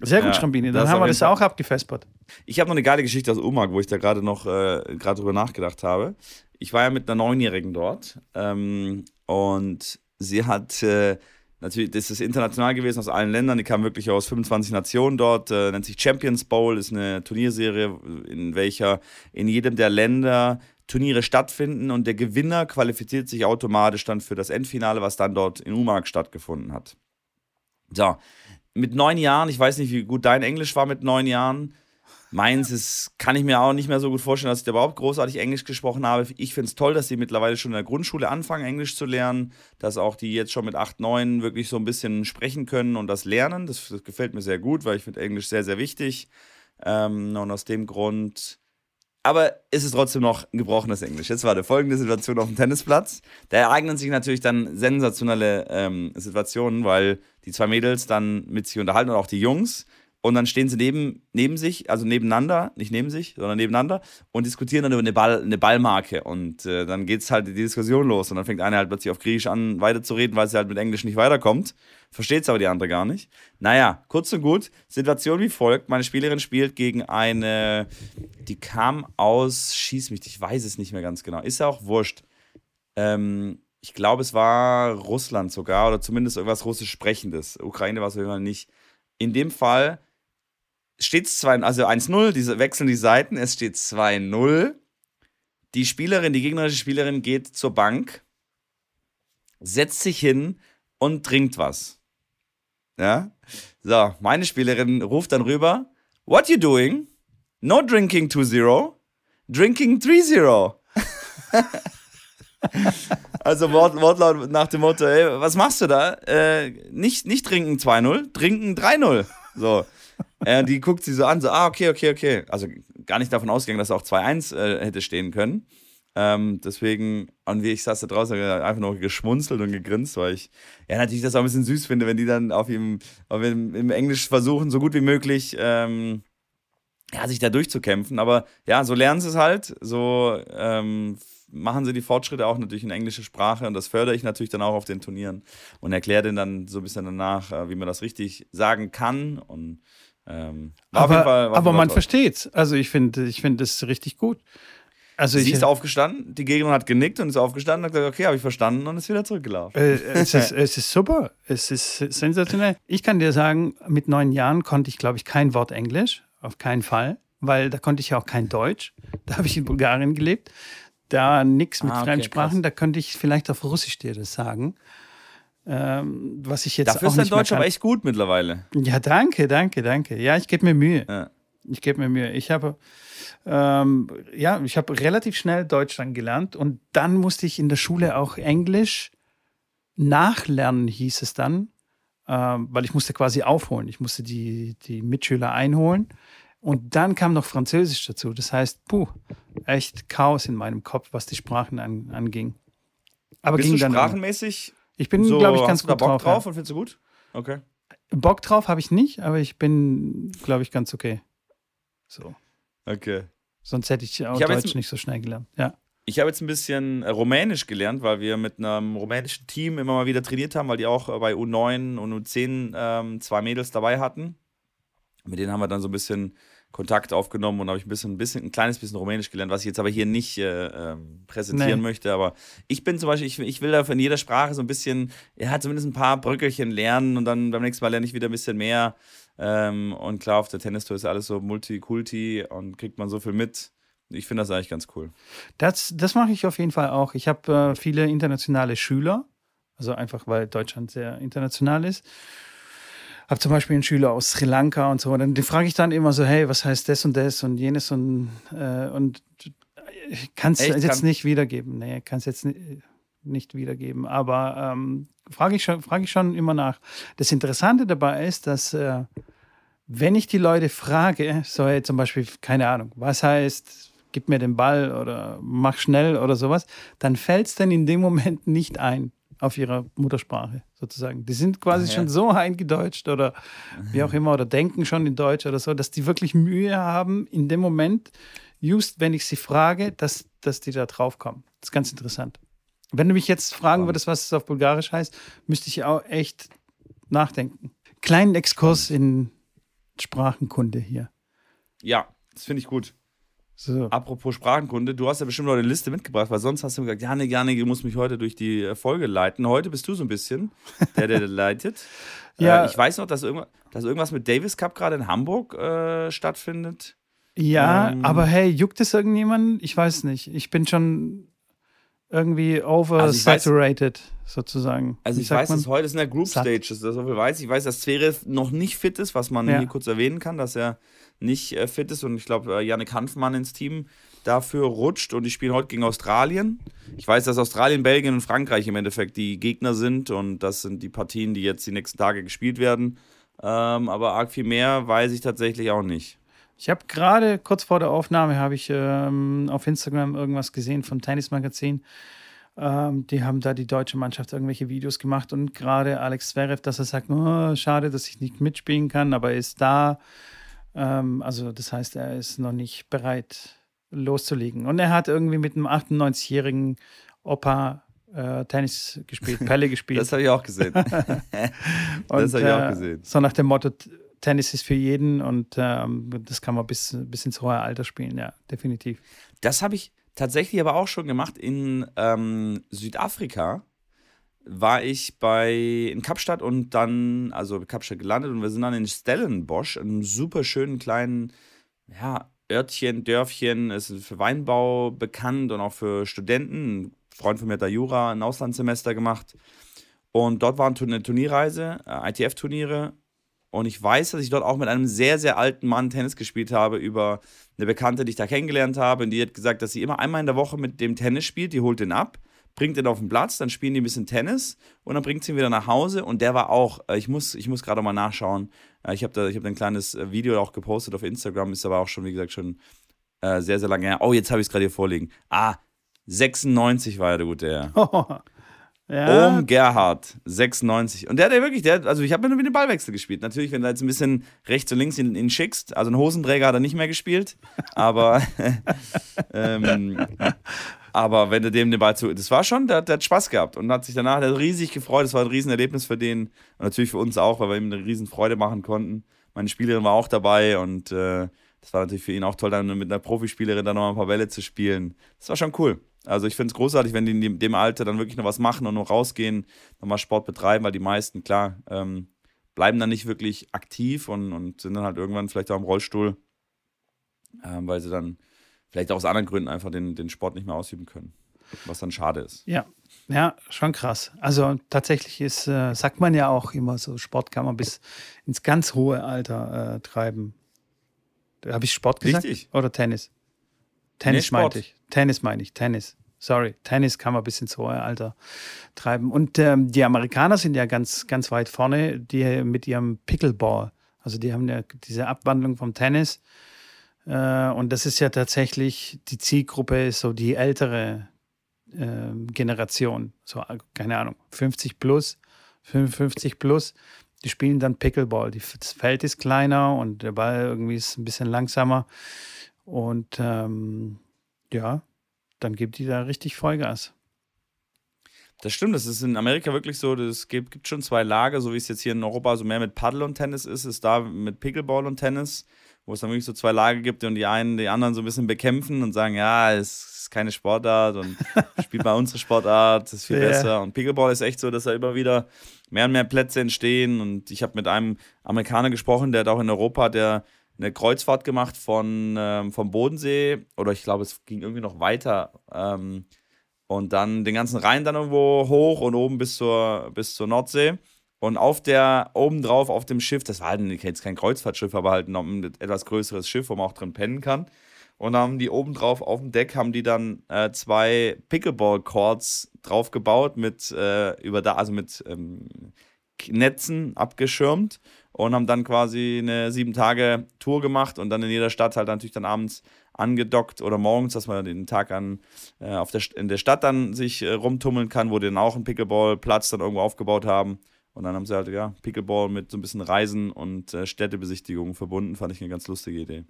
Sehr gut, Ja, Schrambini. Dann haben wir das auch abgefespert. Ich habe noch eine geile Geschichte aus Umag, wo ich da gerade noch äh, gerade drüber nachgedacht habe. Ich war ja mit einer Neunjährigen dort ähm, und sie hat äh, natürlich, das ist international gewesen aus allen Ländern, die kam wirklich aus 25 Nationen dort, äh, nennt sich Champions Bowl, ist eine Turnierserie, in welcher in jedem der Länder Turniere stattfinden und der Gewinner qualifiziert sich automatisch dann für das Endfinale, was dann dort in Umag stattgefunden hat. So, mit neun Jahren, ich weiß nicht, wie gut dein Englisch war mit neun Jahren. Meins ist, kann ich mir auch nicht mehr so gut vorstellen, dass ich da überhaupt großartig Englisch gesprochen habe. Ich finde es toll, dass die mittlerweile schon in der Grundschule anfangen, Englisch zu lernen, dass auch die jetzt schon mit 8, 9 wirklich so ein bisschen sprechen können und das lernen. Das, das gefällt mir sehr gut, weil ich finde Englisch sehr, sehr wichtig. Ähm, und aus dem Grund. Aber es ist trotzdem noch ein gebrochenes Englisch. Jetzt war folgende Situation auf dem Tennisplatz. Da ereignen sich natürlich dann sensationelle ähm, Situationen, weil die zwei Mädels dann mit sich unterhalten und auch die Jungs. Und dann stehen sie neben, neben sich, also nebeneinander, nicht neben sich, sondern nebeneinander und diskutieren dann über eine, Ball, eine Ballmarke. Und äh, dann geht es halt die Diskussion los. Und dann fängt eine halt plötzlich auf Griechisch an, weiterzureden, weil sie halt mit Englisch nicht weiterkommt. Versteht es aber die andere gar nicht. Naja, kurz und gut, Situation wie folgt. Meine Spielerin spielt gegen eine, die kam aus, schieß mich, ich weiß es nicht mehr ganz genau. Ist ja auch wurscht. Ähm, ich glaube, es war Russland sogar oder zumindest irgendwas russisch sprechendes. Ukraine war es auf jeden Fall nicht. In dem Fall steht es 2, also 1-0, diese wechseln die Seiten, es steht 2-0. Die Spielerin, die gegnerische Spielerin geht zur Bank, setzt sich hin und trinkt was. Ja? So, meine Spielerin ruft dann rüber: What you doing? No drinking 2-0, drinking 3-0. Also Wort, Wortlaut nach dem Motto, ey, was machst du da? Äh, nicht, nicht trinken 2-0, trinken 3-0. So. Äh, die guckt sie so an, so, ah, okay, okay, okay. Also gar nicht davon ausgegangen, dass auch 2-1 äh, hätte stehen können. Ähm, deswegen, und wie ich saß da draußen, einfach nur geschmunzelt und gegrinst, weil ich, ja, natürlich das auch ein bisschen süß finde, wenn die dann auf ihm, auf ihm im Englisch versuchen, so gut wie möglich, ähm, ja, sich da durchzukämpfen. Aber ja, so lernen sie es halt. So ähm, machen sie die Fortschritte auch natürlich in englischer Sprache und das fördere ich natürlich dann auch auf den Turnieren und erkläre denen dann so ein bisschen danach, äh, wie man das richtig sagen kann. Und ähm, war auf jeden Aber, Fall- aber man toll. versteht's. Also ich finde ich find das richtig gut. Also Sie ich, ist aufgestanden, die Gegnerin hat genickt und ist aufgestanden und hat gesagt, okay, habe ich verstanden und ist wieder zurückgelaufen. äh, es, ist, es ist super. Es ist sensationell. Ich kann dir sagen, mit neun Jahren konnte ich, glaube ich, kein Wort Englisch. Auf keinen Fall. Weil da konnte ich ja auch kein Deutsch. Da habe ich in Bulgarien gelebt. Da nichts mit Ah, okay, Fremdsprachen. krass. Da könnte ich vielleicht auf Russisch dir das sagen. Ähm, was ich jetzt Dafür auch ist dein Deutsch aber echt gut mittlerweile. Ja, danke, danke, danke. Ja, ich gebe mir Mühe. Ja. Ich gebe mir Mühe. Ich habe, ähm, ja, ich habe relativ schnell Deutsch dann gelernt und dann musste ich in der Schule auch Englisch nachlernen, hieß es dann, ähm, weil ich musste quasi aufholen. Ich musste die, die Mitschüler einholen und dann kam noch Französisch dazu. Das heißt, puh, echt Chaos in meinem Kopf, was die Sprachen an, anging. Aber Bist ging du dann. sprachenmäßig Ich bin, so, glaube ich, hast ganz du da gut Bock drauf. drauf ja. und findest du gut? Okay. Bock drauf habe ich nicht, aber ich bin, glaube ich, ganz okay. So. Okay. Sonst hätte ich auch Ich Deutsch jetzt- nicht so schnell gelernt. Ja. Ich habe jetzt ein bisschen äh, Rumänisch gelernt, weil wir mit einem rumänischen Team immer mal wieder trainiert haben, weil die auch äh, bei U9 und U10 ähm, zwei Mädels dabei hatten. Mit denen haben wir dann so ein bisschen Kontakt aufgenommen und habe ich ein bisschen, ein bisschen, ein kleines bisschen Rumänisch gelernt, was ich jetzt aber hier nicht äh, ähm, präsentieren Nee. möchte. Aber ich bin zum Beispiel, ich, ich will da von jeder Sprache so ein bisschen, ja, zumindest ein paar Bröckelchen lernen und dann beim nächsten Mal lerne ich wieder ein bisschen mehr. Ähm, und klar, auf der Tennistour ist alles so Multikulti und kriegt man so viel mit. Ich finde das eigentlich ganz cool. Das, das mache ich auf jeden Fall auch. Ich habe äh, viele internationale Schüler, also einfach weil Deutschland sehr international ist. Habe zum Beispiel einen Schüler aus Sri Lanka und so. Und dann die frage ich dann immer so, hey, was heißt das und das und jenes und, äh, und ich kann es jetzt Kann- nicht wiedergeben. Nee, kann es jetzt nicht, nicht wiedergeben. Aber ähm, frage ich, schon- frage ich schon immer nach. Das Interessante dabei ist, dass äh, wenn ich die Leute frage, so hey, zum Beispiel, keine Ahnung, was heißt, gib mir den Ball oder mach schnell oder sowas, dann fällt es dann in dem Moment nicht ein auf ihrer Muttersprache sozusagen. Die sind quasi Ach ja. schon so eingedeutscht oder wie auch immer oder denken schon in Deutsch oder so, dass die wirklich Mühe haben in dem Moment, just wenn ich sie frage, dass, dass die da drauf kommen. Das ist ganz interessant. Wenn du mich jetzt fragen würdest, was es auf Bulgarisch heißt, müsste ich auch echt nachdenken. Kleinen Exkurs in Sprachenkunde hier. Ja, das finde ich gut. So. Apropos Sprachenkunde, du hast ja bestimmt noch eine Liste mitgebracht, weil sonst hast du gesagt, Janik, Janik, du musst mich heute durch die äh, Folge leiten. Heute bist du so ein bisschen der, der leitet. Ja. Äh, ich weiß noch, dass, irgendwas, dass irgendwas mit Davis Cup gerade in Hamburg äh, stattfindet. Ja, Ähm. aber hey, juckt es irgendjemanden? Ich weiß nicht. Ich bin schon irgendwie Also weiß- oversaturated, sozusagen. Also Wie ich weiß, man? dass heute sind ja Group Satt. Stages, so viel weiß ich. Ich weiß, dass Zverev noch nicht fit ist, was man Ja. hier kurz erwähnen kann, dass er nicht äh, fit ist und ich glaube, äh, Yannick Hanfmann ins Team dafür rutscht und die spielen heute gegen Australien. Ich weiß, dass Australien, Belgien und Frankreich im Endeffekt die Gegner sind und das sind die Partien, die jetzt die nächsten Tage gespielt werden. Ähm, aber arg viel mehr weiß ich tatsächlich auch nicht. Ich habe gerade kurz vor der Aufnahme habe ich ähm, auf Instagram irgendwas gesehen vom Tennismagazin. Ähm, die haben da die deutsche Mannschaft irgendwelche Videos gemacht und gerade Alex Zverev, dass er sagt, oh, schade, dass ich nicht mitspielen kann, aber er ist da. Ähm, also das heißt, er ist noch nicht bereit loszulegen. Und er hat irgendwie mit einem 98-jährigen Opa äh, Tennis gespielt, Pelle gespielt. Das habe ich auch gesehen. das habe ich auch gesehen. So nach dem Motto, Tennis ist für jeden und ähm, das kann man bis, bis ins hohe Alter spielen, ja, definitiv. Das habe ich tatsächlich aber auch schon gemacht in ähm, Südafrika. War ich bei in Kapstadt und dann, also Kapstadt gelandet und wir sind dann in Stellenbosch, einem super schönen kleinen, ja, Örtchen, Dörfchen, ist für Weinbau bekannt und auch für Studenten. Ein Freund von mir hat da Jura, ein Auslandssemester gemacht. Und dort war eine Turnierreise, äh, ITF-Turniere. Und ich weiß, dass ich dort auch mit einem sehr, sehr alten Mann Tennis gespielt habe über eine Bekannte, die ich da kennengelernt habe. Und die hat gesagt, dass sie immer einmal in der Woche mit dem Tennis spielt. Die holt den ab, bringt den auf den Platz, dann spielen die ein bisschen Tennis und dann bringt sie ihn wieder nach Hause. Und der war auch, äh, ich muss, ich muss gerade mal nachschauen. Äh, Ich habe da, ich hab da ein kleines äh, Video auch gepostet auf Instagram, ist aber auch schon, wie gesagt, schon äh, sehr, sehr lange her. Oh, jetzt habe ich es gerade hier vorliegen. Ah, 96 war ja der gute Herr. ja, Ohm Gerhard, 96. Und der hat ja wirklich, der, also ich habe nur mit dem Ballwechsel gespielt. Natürlich, wenn du jetzt ein bisschen rechts und links ihn, ihn schickst, also einen Hosenträger hat er nicht mehr gespielt, aber, ähm, aber wenn du dem den Ball zu, das war schon, der, der hat Spaß gehabt und hat sich danach hat riesig gefreut. Das war ein Riesenerlebnis für den und natürlich für uns auch, weil wir ihm eine riesen Freude machen konnten. Meine Spielerin war auch dabei und äh, das war natürlich für ihn auch toll, dann mit einer Profispielerin dann noch ein paar Bälle zu spielen. Das war schon cool. Also ich finde es großartig, wenn die in dem- dem Alter dann wirklich noch was machen und noch rausgehen, nochmal Sport betreiben, weil die meisten, klar, ähm, bleiben dann nicht wirklich aktiv und, und sind dann halt irgendwann vielleicht auch im Rollstuhl, ähm, weil sie dann vielleicht auch aus anderen Gründen einfach den, den Sport nicht mehr ausüben können. Was dann schade ist. ja, ja, schon krass. Also tatsächlich ist, äh, sagt man ja auch immer so, Sport kann man bis ins ganz hohe Alter äh, treiben. Habe ich Sport gesagt? Richtig. Oder Tennis? Tennis Nee, meinte ich. Tennis meine ich, Tennis. Sorry, Tennis kann man bis ins hohe Alter treiben. Und ähm, die Amerikaner sind ja ganz, ganz weit vorne, die mit ihrem Pickleball. Also die haben ja diese Abwandlung vom Tennis. Äh, und das ist ja tatsächlich die Zielgruppe, ist so die ältere ähm, Generation. So, äh, keine Ahnung, 50 plus, 55 plus. die spielen dann Pickleball. Das Feld ist kleiner und der Ball irgendwie ist ein bisschen langsamer. Und ähm, ja, dann gibt die da richtig Vollgas. Das stimmt, das ist in Amerika wirklich so. Es gibt, gibt schon zwei Lager, so wie es jetzt hier in Europa so mehr mit Paddle und Tennis ist, ist da mit Pickleball und Tennis, wo es dann wirklich so zwei Lager gibt und die einen die anderen so ein bisschen bekämpfen und sagen, ja, es ist keine Sportart und spielt mal unsere Sportart, ist viel ja. besser. Und Pickleball ist echt so, dass da immer wieder mehr und mehr Plätze entstehen. Und ich habe mit einem Amerikaner gesprochen, der hat auch in Europa, der eine Kreuzfahrt gemacht von ähm, vom Bodensee oder ich glaube, es ging irgendwie noch weiter ähm, und dann den ganzen Rhein dann irgendwo hoch und oben bis zur bis zur Nordsee und auf der oben drauf auf dem Schiff, das war halt jetzt kein Kreuzfahrtschiff, aber halt noch ein etwas größeres Schiff, wo man auch drin pennen kann. Und dann haben die oben drauf auf dem Deck haben die dann äh, zwei Pickleball Courts drauf gebaut mit äh, über da also mit ähm, Netzen abgeschirmt und haben dann quasi eine sieben Tage Tour gemacht und dann in jeder Stadt halt natürlich dann abends angedockt oder morgens, dass man den Tag an, äh, auf der, in der Stadt dann sich äh, rumtummeln kann, wo die dann auch einen Pickleball-Platz dann irgendwo aufgebaut haben. Und dann haben sie halt, ja, Pickleball mit so ein bisschen Reisen und äh, Städtebesichtigungen verbunden. Fand ich eine ganz lustige Idee.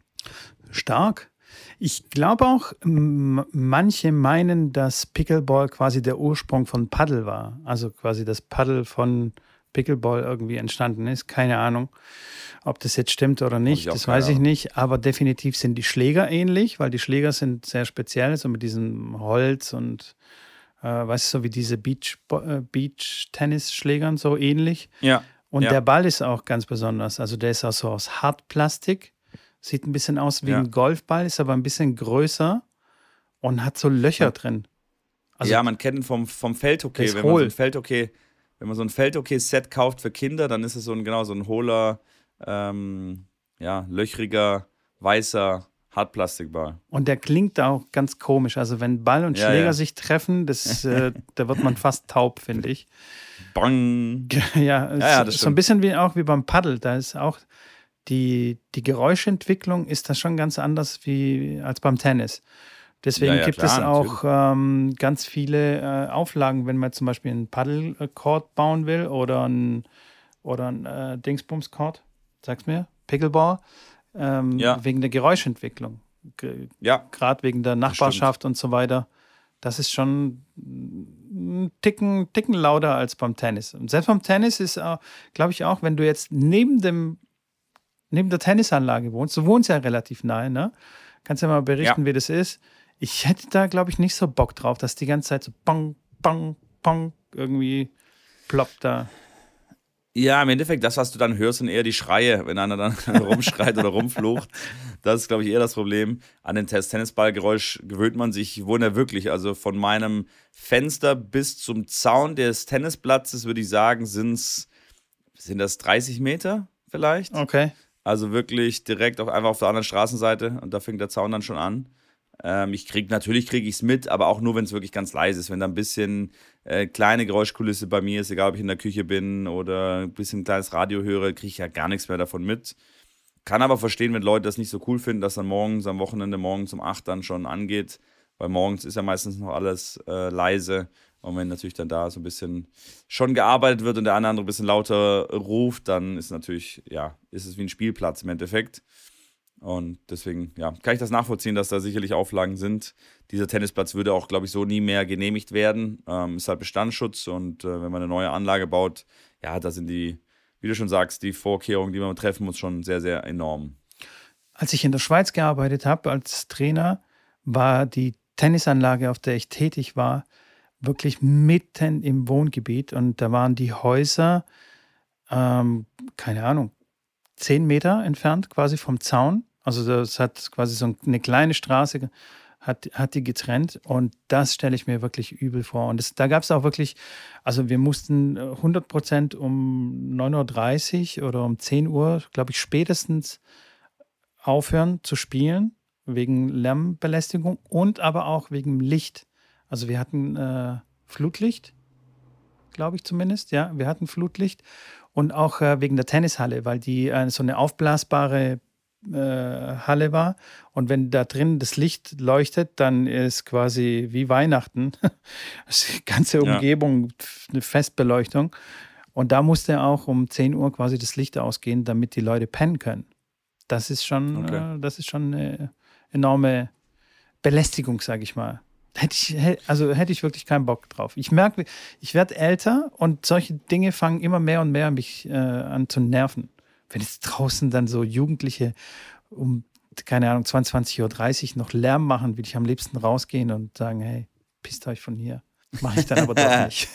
Stark. Ich glaube auch, manche meinen, dass Pickleball quasi der Ursprung von Paddle war. Also quasi das Paddle von Pickleball irgendwie entstanden ist. Keine Ahnung, ob das jetzt stimmt oder nicht. Das weiß ich nicht. Aber definitiv sind die Schläger ähnlich, weil die Schläger sind sehr speziell, so mit diesem Holz und äh, weißt du, so wie diese Beach, äh, Beach-Tennis-Schlägern, so ähnlich. Ja. Und ja. der Ball ist auch ganz besonders. Also der ist auch so aus Hartplastik. Sieht ein bisschen aus wie ja. ein Golfball, ist aber ein bisschen größer und hat so Löcher drin. Also ja, man kennt ihn vom, vom Feldhockey. Wenn hohl. man so ein Feldhockey wenn man so ein Feldhockey-Set kauft für Kinder, dann ist es so ein, genau, so ein hohler, ähm, ja, löchriger, weißer Hartplastikball. Und der klingt auch ganz komisch. Also wenn Ball und Schläger ja. sich treffen, das, äh, da wird man fast taub, finde ich. Bang. Ja, ja, so ein bisschen wie auch wie beim Paddel. Da ist auch die, die Geräuschentwicklung ist da schon ganz anders wie als beim Tennis. Deswegen gibt klar, es auch ähm, ganz viele äh, Auflagen, wenn man zum Beispiel einen Paddle-Court bauen will oder ein, oder ein äh, Dingsbums-Court, sag's mir, Pickleball, ähm, ja. wegen der Geräuschentwicklung. G ja. Gerade wegen der Nachbarschaft und so weiter. Das ist schon ein Ticken, Ticken lauter als beim Tennis. Und selbst beim Tennis ist, äh, glaube ich, auch, wenn du jetzt neben dem neben der Tennisanlage wohnst, du wohnst ja relativ nahe, ne? Kannst ja mal berichten, ja. wie das ist ich hätte da, glaube ich, nicht so Bock drauf, dass die ganze Zeit so bang, bang, bang irgendwie ploppt da. Ja, im Endeffekt, das, was du dann hörst, sind eher die Schreie, wenn einer dann rumschreit oder rumflucht. Das ist, glaube ich, eher das Problem. An den Tennisballgeräusch gewöhnt man sich ja wirklich. Also von meinem Fenster bis zum Zaun des Tennisplatzes, würde ich sagen, sind's, sind das 30 Meter vielleicht. Okay. Also wirklich direkt auf, einfach auf der anderen Straßenseite und da fängt der Zaun dann schon an. Ähm, ich krieg, natürlich kriege ich es mit, aber auch nur, wenn es wirklich ganz leise ist. Wenn da ein bisschen äh, kleine Geräuschkulisse bei mir ist, egal ob ich in der Küche bin oder ein bisschen kleines Radio höre, kriege ich ja gar nichts mehr davon mit. Kann aber verstehen, wenn Leute das nicht so cool finden, dass dann morgens, am Wochenende morgens um 8 dann schon angeht. Weil morgens ist ja meistens noch alles äh, leise. Und wenn natürlich dann da so ein bisschen schon gearbeitet wird und der andere ein bisschen lauter ruft, dann ist natürlich, ja, ist es wie ein Spielplatz im Endeffekt. Und deswegen, ja, kann ich das nachvollziehen, dass da sicherlich Auflagen sind. Dieser Tennisplatz würde auch, glaube ich, so nie mehr genehmigt werden. Ähm, ist halt Bestandsschutz und äh, wenn man eine neue Anlage baut, ja, da sind die, wie du schon sagst, die Vorkehrungen, die man treffen muss, schon sehr, sehr enorm. Als ich in der Schweiz gearbeitet habe als Trainer, war die Tennisanlage, auf der ich tätig war, wirklich mitten im Wohngebiet und da waren die Häuser, ähm, keine Ahnung, zehn Meter entfernt quasi vom Zaun also das hat quasi so eine kleine Straße, hat, hat die getrennt und das stelle ich mir wirklich übel vor. Und das, da gab es auch wirklich, also wir mussten 100 Prozent um 9.30 Uhr oder um 10 Uhr, glaube ich, spätestens aufhören zu spielen, wegen Lärmbelästigung und aber auch wegen Licht. Also wir hatten äh, Flutlicht, glaube ich zumindest, ja, wir hatten Flutlicht und auch äh, wegen der Tennishalle, weil die äh, so eine aufblasbare äh, Halle war. Und wenn da drin das Licht leuchtet, dann ist quasi wie Weihnachten. die ganze Umgebung eine Festbeleuchtung. Und da musste auch um 10 Uhr quasi das Licht ausgehen, damit die Leute pennen können. Das ist schon, Okay. äh, das ist schon eine enorme Belästigung, sage ich mal. Hätte ich, also hätte ich wirklich keinen Bock drauf. Ich merke, ich werde älter und solche Dinge fangen immer mehr und mehr mich äh, an zu nerven. Wenn jetzt draußen dann so Jugendliche um, keine Ahnung, 22.30 Uhr noch Lärm machen, will ich am liebsten rausgehen und sagen, hey, pisst euch von hier. Mache ich dann aber doch nicht.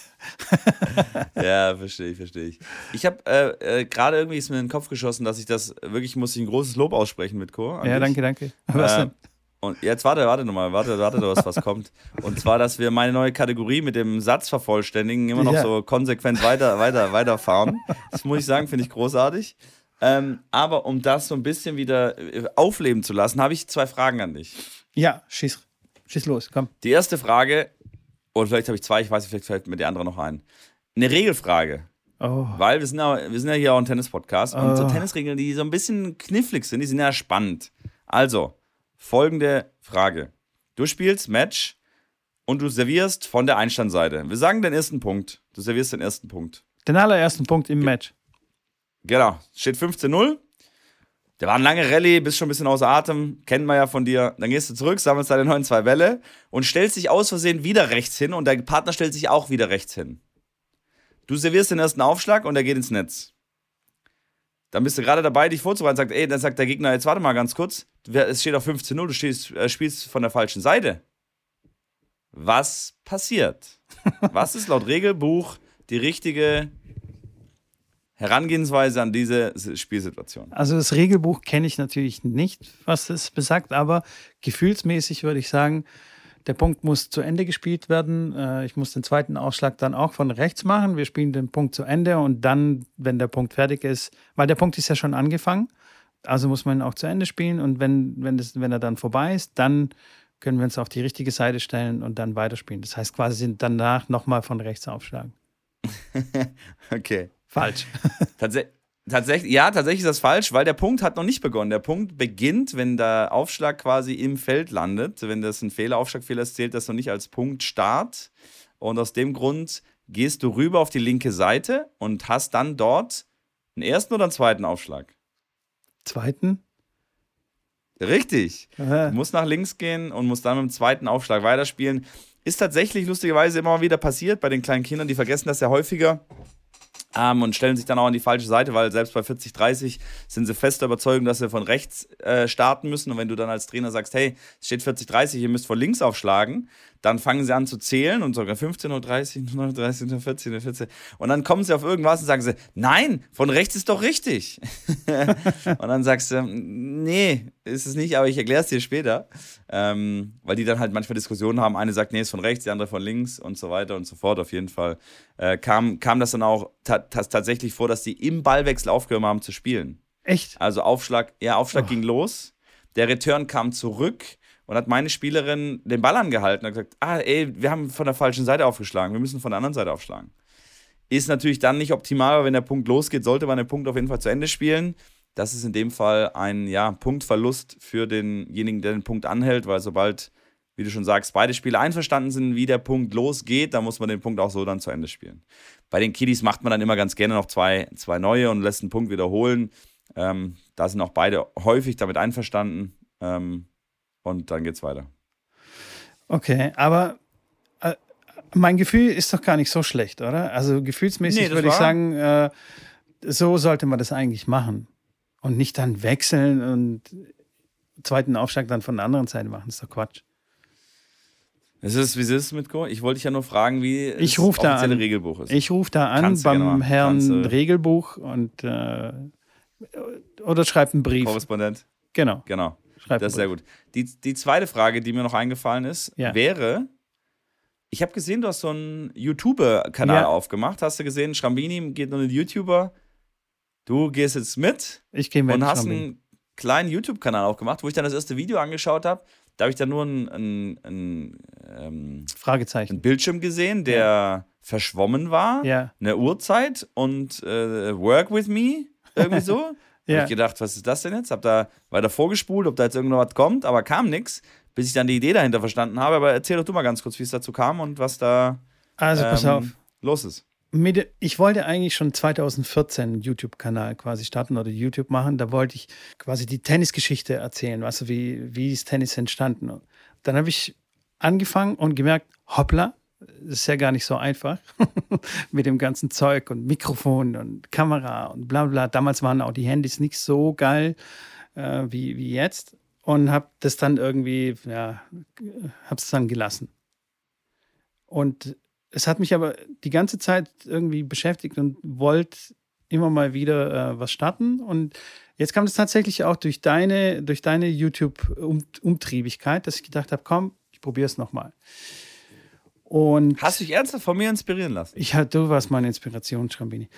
Ja, verstehe ich, verstehe ich. Ich habe äh, äh, gerade irgendwie ist mir in den Kopf geschossen, dass ich das wirklich muss ich ein großes Lob aussprechen mit Co. Ja, danke, danke. Was Äh, denn? Und jetzt warte, warte nochmal, warte, warte, was, was kommt. Und zwar, dass wir meine neue Kategorie mit dem Satz vervollständigen immer noch Ja. so konsequent weiter, weiter, weiterfahren. Das muss ich sagen, finde ich großartig. Ähm, aber um das so ein bisschen wieder äh, aufleben zu lassen, habe ich zwei Fragen an dich. Ja, schieß, schieß los, komm. Die erste Frage, oder vielleicht habe ich zwei, ich weiß nicht, vielleicht fällt mir die andere noch ein. Eine Regelfrage. Oh, Weil wir sind ja, wir sind ja hier auch ein Tennis-Podcast und so Oh. Tennisregeln, die so ein bisschen knifflig sind, die sind ja spannend. Also, folgende Frage. Du spielst Match und du servierst von der Einstandseite. Wir sagen den ersten Punkt. Du servierst den ersten Punkt. den allerersten Punkt im Match. Genau. Steht 15-0. Der war eine lange Rallye, bist schon ein bisschen außer Atem, kennen wir ja von dir. Dann gehst du zurück, sammelst deine neuen zwei Bälle und stellst dich aus Versehen wieder rechts hin und dein Partner stellt sich auch wieder rechts hin. Du servierst den ersten Aufschlag und er geht ins Netz. Dann bist du gerade dabei, dich vorzubereiten, sagt, ey, dann sagt der Gegner, jetzt warte mal ganz kurz, es steht auf 15-0, du stehst, äh, spielst von der falschen Seite. Was passiert? Was ist laut Regelbuch die richtige Herangehensweise an diese Spielsituation? Also das Regelbuch kenne ich natürlich nicht, was es besagt, aber gefühlsmäßig würde ich sagen, der Punkt muss zu Ende gespielt werden. Äh, Ich muss den zweiten Ausschlag dann auch von rechts machen. Wir spielen den Punkt zu Ende und dann, wenn der Punkt fertig ist, weil der Punkt ist ja schon angefangen, also muss man ihn auch zu Ende spielen und wenn, wenn, das, wenn er dann vorbei ist, dann können wir uns auf die richtige Seite stellen und dann weiterspielen. Das heißt quasi danach nochmal von rechts aufschlagen. Okay. Falsch. Tatsä tatsächlich, ja, tatsächlich ist das falsch, weil der Punkt hat noch nicht begonnen. Der Punkt beginnt, wenn der Aufschlag quasi im Feld landet. Wenn das ein Fehler, Aufschlagfehler ist, zählt das noch nicht als Punktstart. Und aus dem Grund gehst du rüber auf die linke Seite und hast dann dort einen ersten oder einen zweiten Aufschlag. Zweiten. Richtig. Äh, Du musst nach links gehen und musst dann mit dem zweiten Aufschlag weiterspielen. Ist tatsächlich lustigerweise immer wieder passiert bei den kleinen Kindern, die vergessen das ja häufiger ähm, und stellen sich dann auch an die falsche Seite, weil selbst bei 40, 30 sind sie fest der Überzeugung, dass sie von rechts äh, starten müssen. Und wenn du dann als Trainer sagst, hey, es steht 40, 30, ihr müsst von links aufschlagen, dann fangen sie an zu zählen und sogar 15 Uhr 30, 39 Uhr 14 Uhr 14. Und dann kommen sie auf irgendwas und sagen sie, nein, von rechts ist doch richtig. und dann sagst du, nee, ist es nicht, aber ich erkläre es dir später. Ähm, weil die dann halt manchmal Diskussionen haben. Eine sagt, nee, ist von rechts, die andere von links und so weiter und so fort. Auf jeden Fall äh, kam, kam das dann auch ta ta tatsächlich vor, dass die im Ballwechsel aufgehört haben zu spielen. echt? Also Aufschlag, ja, Aufschlag ging los, der Return kam zurück und hat meine Spielerin den Ball angehalten und gesagt, ah, ey, wir haben von der falschen Seite aufgeschlagen, wir müssen von der anderen Seite aufschlagen. Ist natürlich dann nicht optimal, aber wenn der Punkt losgeht, sollte man den Punkt auf jeden Fall zu Ende spielen. Das ist in dem Fall ein ja, Punktverlust für denjenigen, der den Punkt anhält, weil sobald, wie du schon sagst, beide Spieler einverstanden sind, wie der Punkt losgeht, dann muss man den Punkt auch so dann zu Ende spielen. Bei den Kiddies macht man dann immer ganz gerne noch zwei, zwei neue und lässt einen Punkt wiederholen. Ähm, da sind auch beide häufig damit einverstanden. Ähm, und dann geht's weiter. Okay, aber äh, mein Gefühl ist doch gar nicht so schlecht, oder? Also gefühlsmäßig Nee, würde ich sagen, äh, so sollte man das eigentlich machen. Und nicht dann wechseln und zweiten Aufschlag dann von der anderen Seite machen. Das ist doch Quatsch. Es ist, wie ist es mit Go? Ich wollte dich ja nur fragen, wie Ich das da offizielle an. Regelbuch ist. Ich rufe da an Kannst beim. Herrn Kannst. Regelbuch und äh, oder schreibt einen Brief. Korrespondent. Genau. Genau. Schreibt Das ist sehr gut. Die, die zweite Frage, die mir noch eingefallen ist, Ja. wäre: Ich habe gesehen, du hast so einen YouTuber-Kanal Ja. aufgemacht. Hast du gesehen, Schrambini geht nur ein YouTuber. Du gehst jetzt mit Ich gehe mit. und hast einen kleinen YouTube-Kanal aufgemacht, wo ich dann das erste Video angeschaut habe. Da habe ich dann nur ein, ein, ein, ähm, Fragezeichen. einen Bildschirm gesehen, der verschwommen war. Ja. eine Uhrzeit und äh, Work with me, irgendwie so. Hab Ja. ich gedacht, was ist das denn jetzt? Hab da weiter vorgespult, ob da jetzt irgendwas kommt, aber kam nichts, bis ich dann die Idee dahinter verstanden habe. Aber erzähl doch du mal ganz kurz, wie es dazu kam und was da Also pass ähm, auf. los ist. Mit, ich wollte eigentlich schon 2014 einen YouTube-Kanal quasi starten oder YouTube machen. Da wollte ich quasi die Tennisgeschichte erzählen, weißt du, wie, wie ist Tennis entstanden. Dann habe ich angefangen und gemerkt, hoppla, das ist ja gar nicht so einfach mit dem ganzen Zeug und Mikrofon und Kamera und bla bla. Damals waren auch die Handys nicht so geil äh, wie, wie jetzt und habe das dann irgendwie, ja, habe es dann gelassen. Und es hat mich aber die ganze Zeit irgendwie beschäftigt und wollte immer mal wieder äh, was starten. Und jetzt kam es tatsächlich auch durch deine, durch deine YouTube-Umtriebigkeit, dass ich gedacht habe, komm, ich probiere es nochmal. Und Hast du dich ernsthaft von mir inspirieren lassen? Ich, du warst meine Inspiration, Schrambini.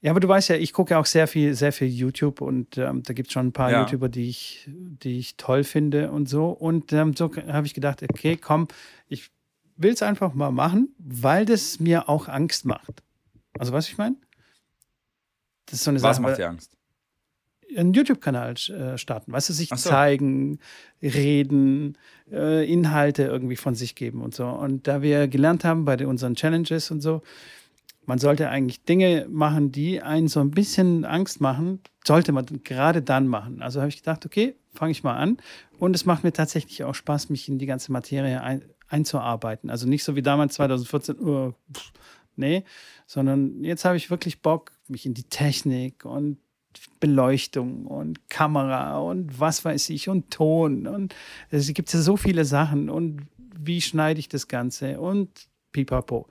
Ja, aber du weißt ja, ich gucke auch sehr viel, sehr viel YouTube und ähm, da gibt es schon ein paar ja. YouTuber, die ich, die ich toll finde und so. Und ähm, so habe ich gedacht, okay, komm, ich will es einfach mal machen, weil das mir auch Angst macht. Also, was ich meine? Das ist so eine was Sache. Was macht dir Angst? Einen YouTube-Kanal äh, starten, weißt du, sich so. zeigen, reden, äh, Inhalte irgendwie von sich geben und so. Und da wir gelernt haben bei unseren Challenges und so, man sollte eigentlich Dinge machen, die einen so ein bisschen Angst machen, sollte man gerade dann machen. Also habe ich gedacht, okay, fange ich mal an. Und es macht mir tatsächlich auch Spaß, mich in die ganze Materie ein, einzuarbeiten. Also nicht so wie damals 2014, uh, pff, nee, sondern jetzt habe ich wirklich Bock, mich in die Technik und Beleuchtung und Kamera und was weiß ich und Ton und es gibt ja so viele Sachen und wie schneide ich das Ganze und pipapo.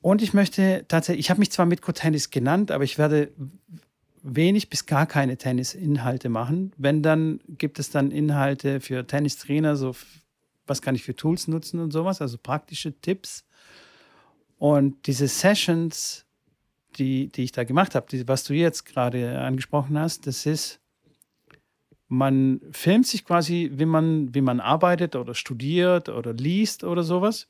Und ich möchte tatsächlich, ich habe mich zwar Mitco Tennis genannt, aber ich werde wenig bis gar keine Tennisinhalte machen. Wenn, dann gibt es dann Inhalte für Tennistrainer, so was kann ich für Tools nutzen und sowas, also praktische Tipps. Und diese Sessions, die, die ich da gemacht habe, die, was du jetzt gerade angesprochen hast, das ist, man filmt sich quasi, wie man, wie man arbeitet oder studiert oder liest oder sowas.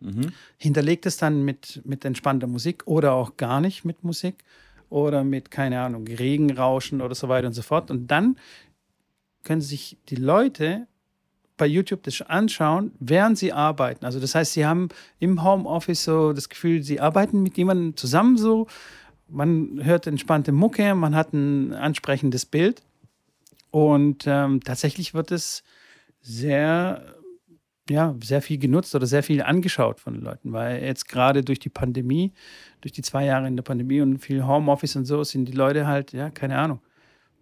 Mhm. Hinterlegt es dann mit, mit entspannter Musik oder auch gar nicht mit Musik oder mit, keine Ahnung, Regenrauschen oder so weiter und so fort. Und dann können sich die Leute bei YouTube das anschauen, während sie arbeiten. Also das heißt, sie haben im Homeoffice so das Gefühl, sie arbeiten mit jemandem zusammen so. Man hört entspannte Mucke, man hat ein ansprechendes Bild. Und ähm, tatsächlich wird es sehr, ja, sehr viel genutzt oder sehr viel angeschaut von den Leuten, weil jetzt gerade durch die Pandemie, durch die zwei Jahre in der Pandemie und viel Homeoffice und so, sind die Leute halt, ja, keine Ahnung,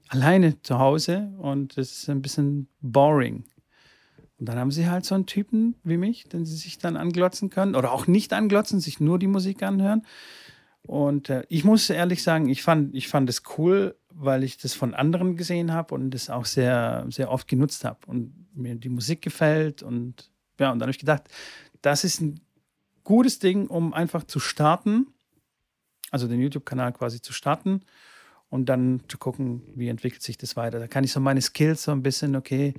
alleine zu Hause und das ist ein bisschen boring. Und dann haben sie halt so einen Typen wie mich, den sie sich dann anglotzen können oder auch nicht anglotzen, sich nur die Musik anhören. Und äh, ich muss ehrlich sagen, ich fand, ich fand es cool, weil ich das von anderen gesehen habe und das auch sehr, sehr oft genutzt habe und mir die Musik gefällt. Und ja, und dann habe ich gedacht, das ist ein gutes Ding, um einfach zu starten, also den YouTube-Kanal quasi zu starten und dann zu gucken, wie entwickelt sich das weiter. Da kann ich so meine Skills so ein bisschen, okay,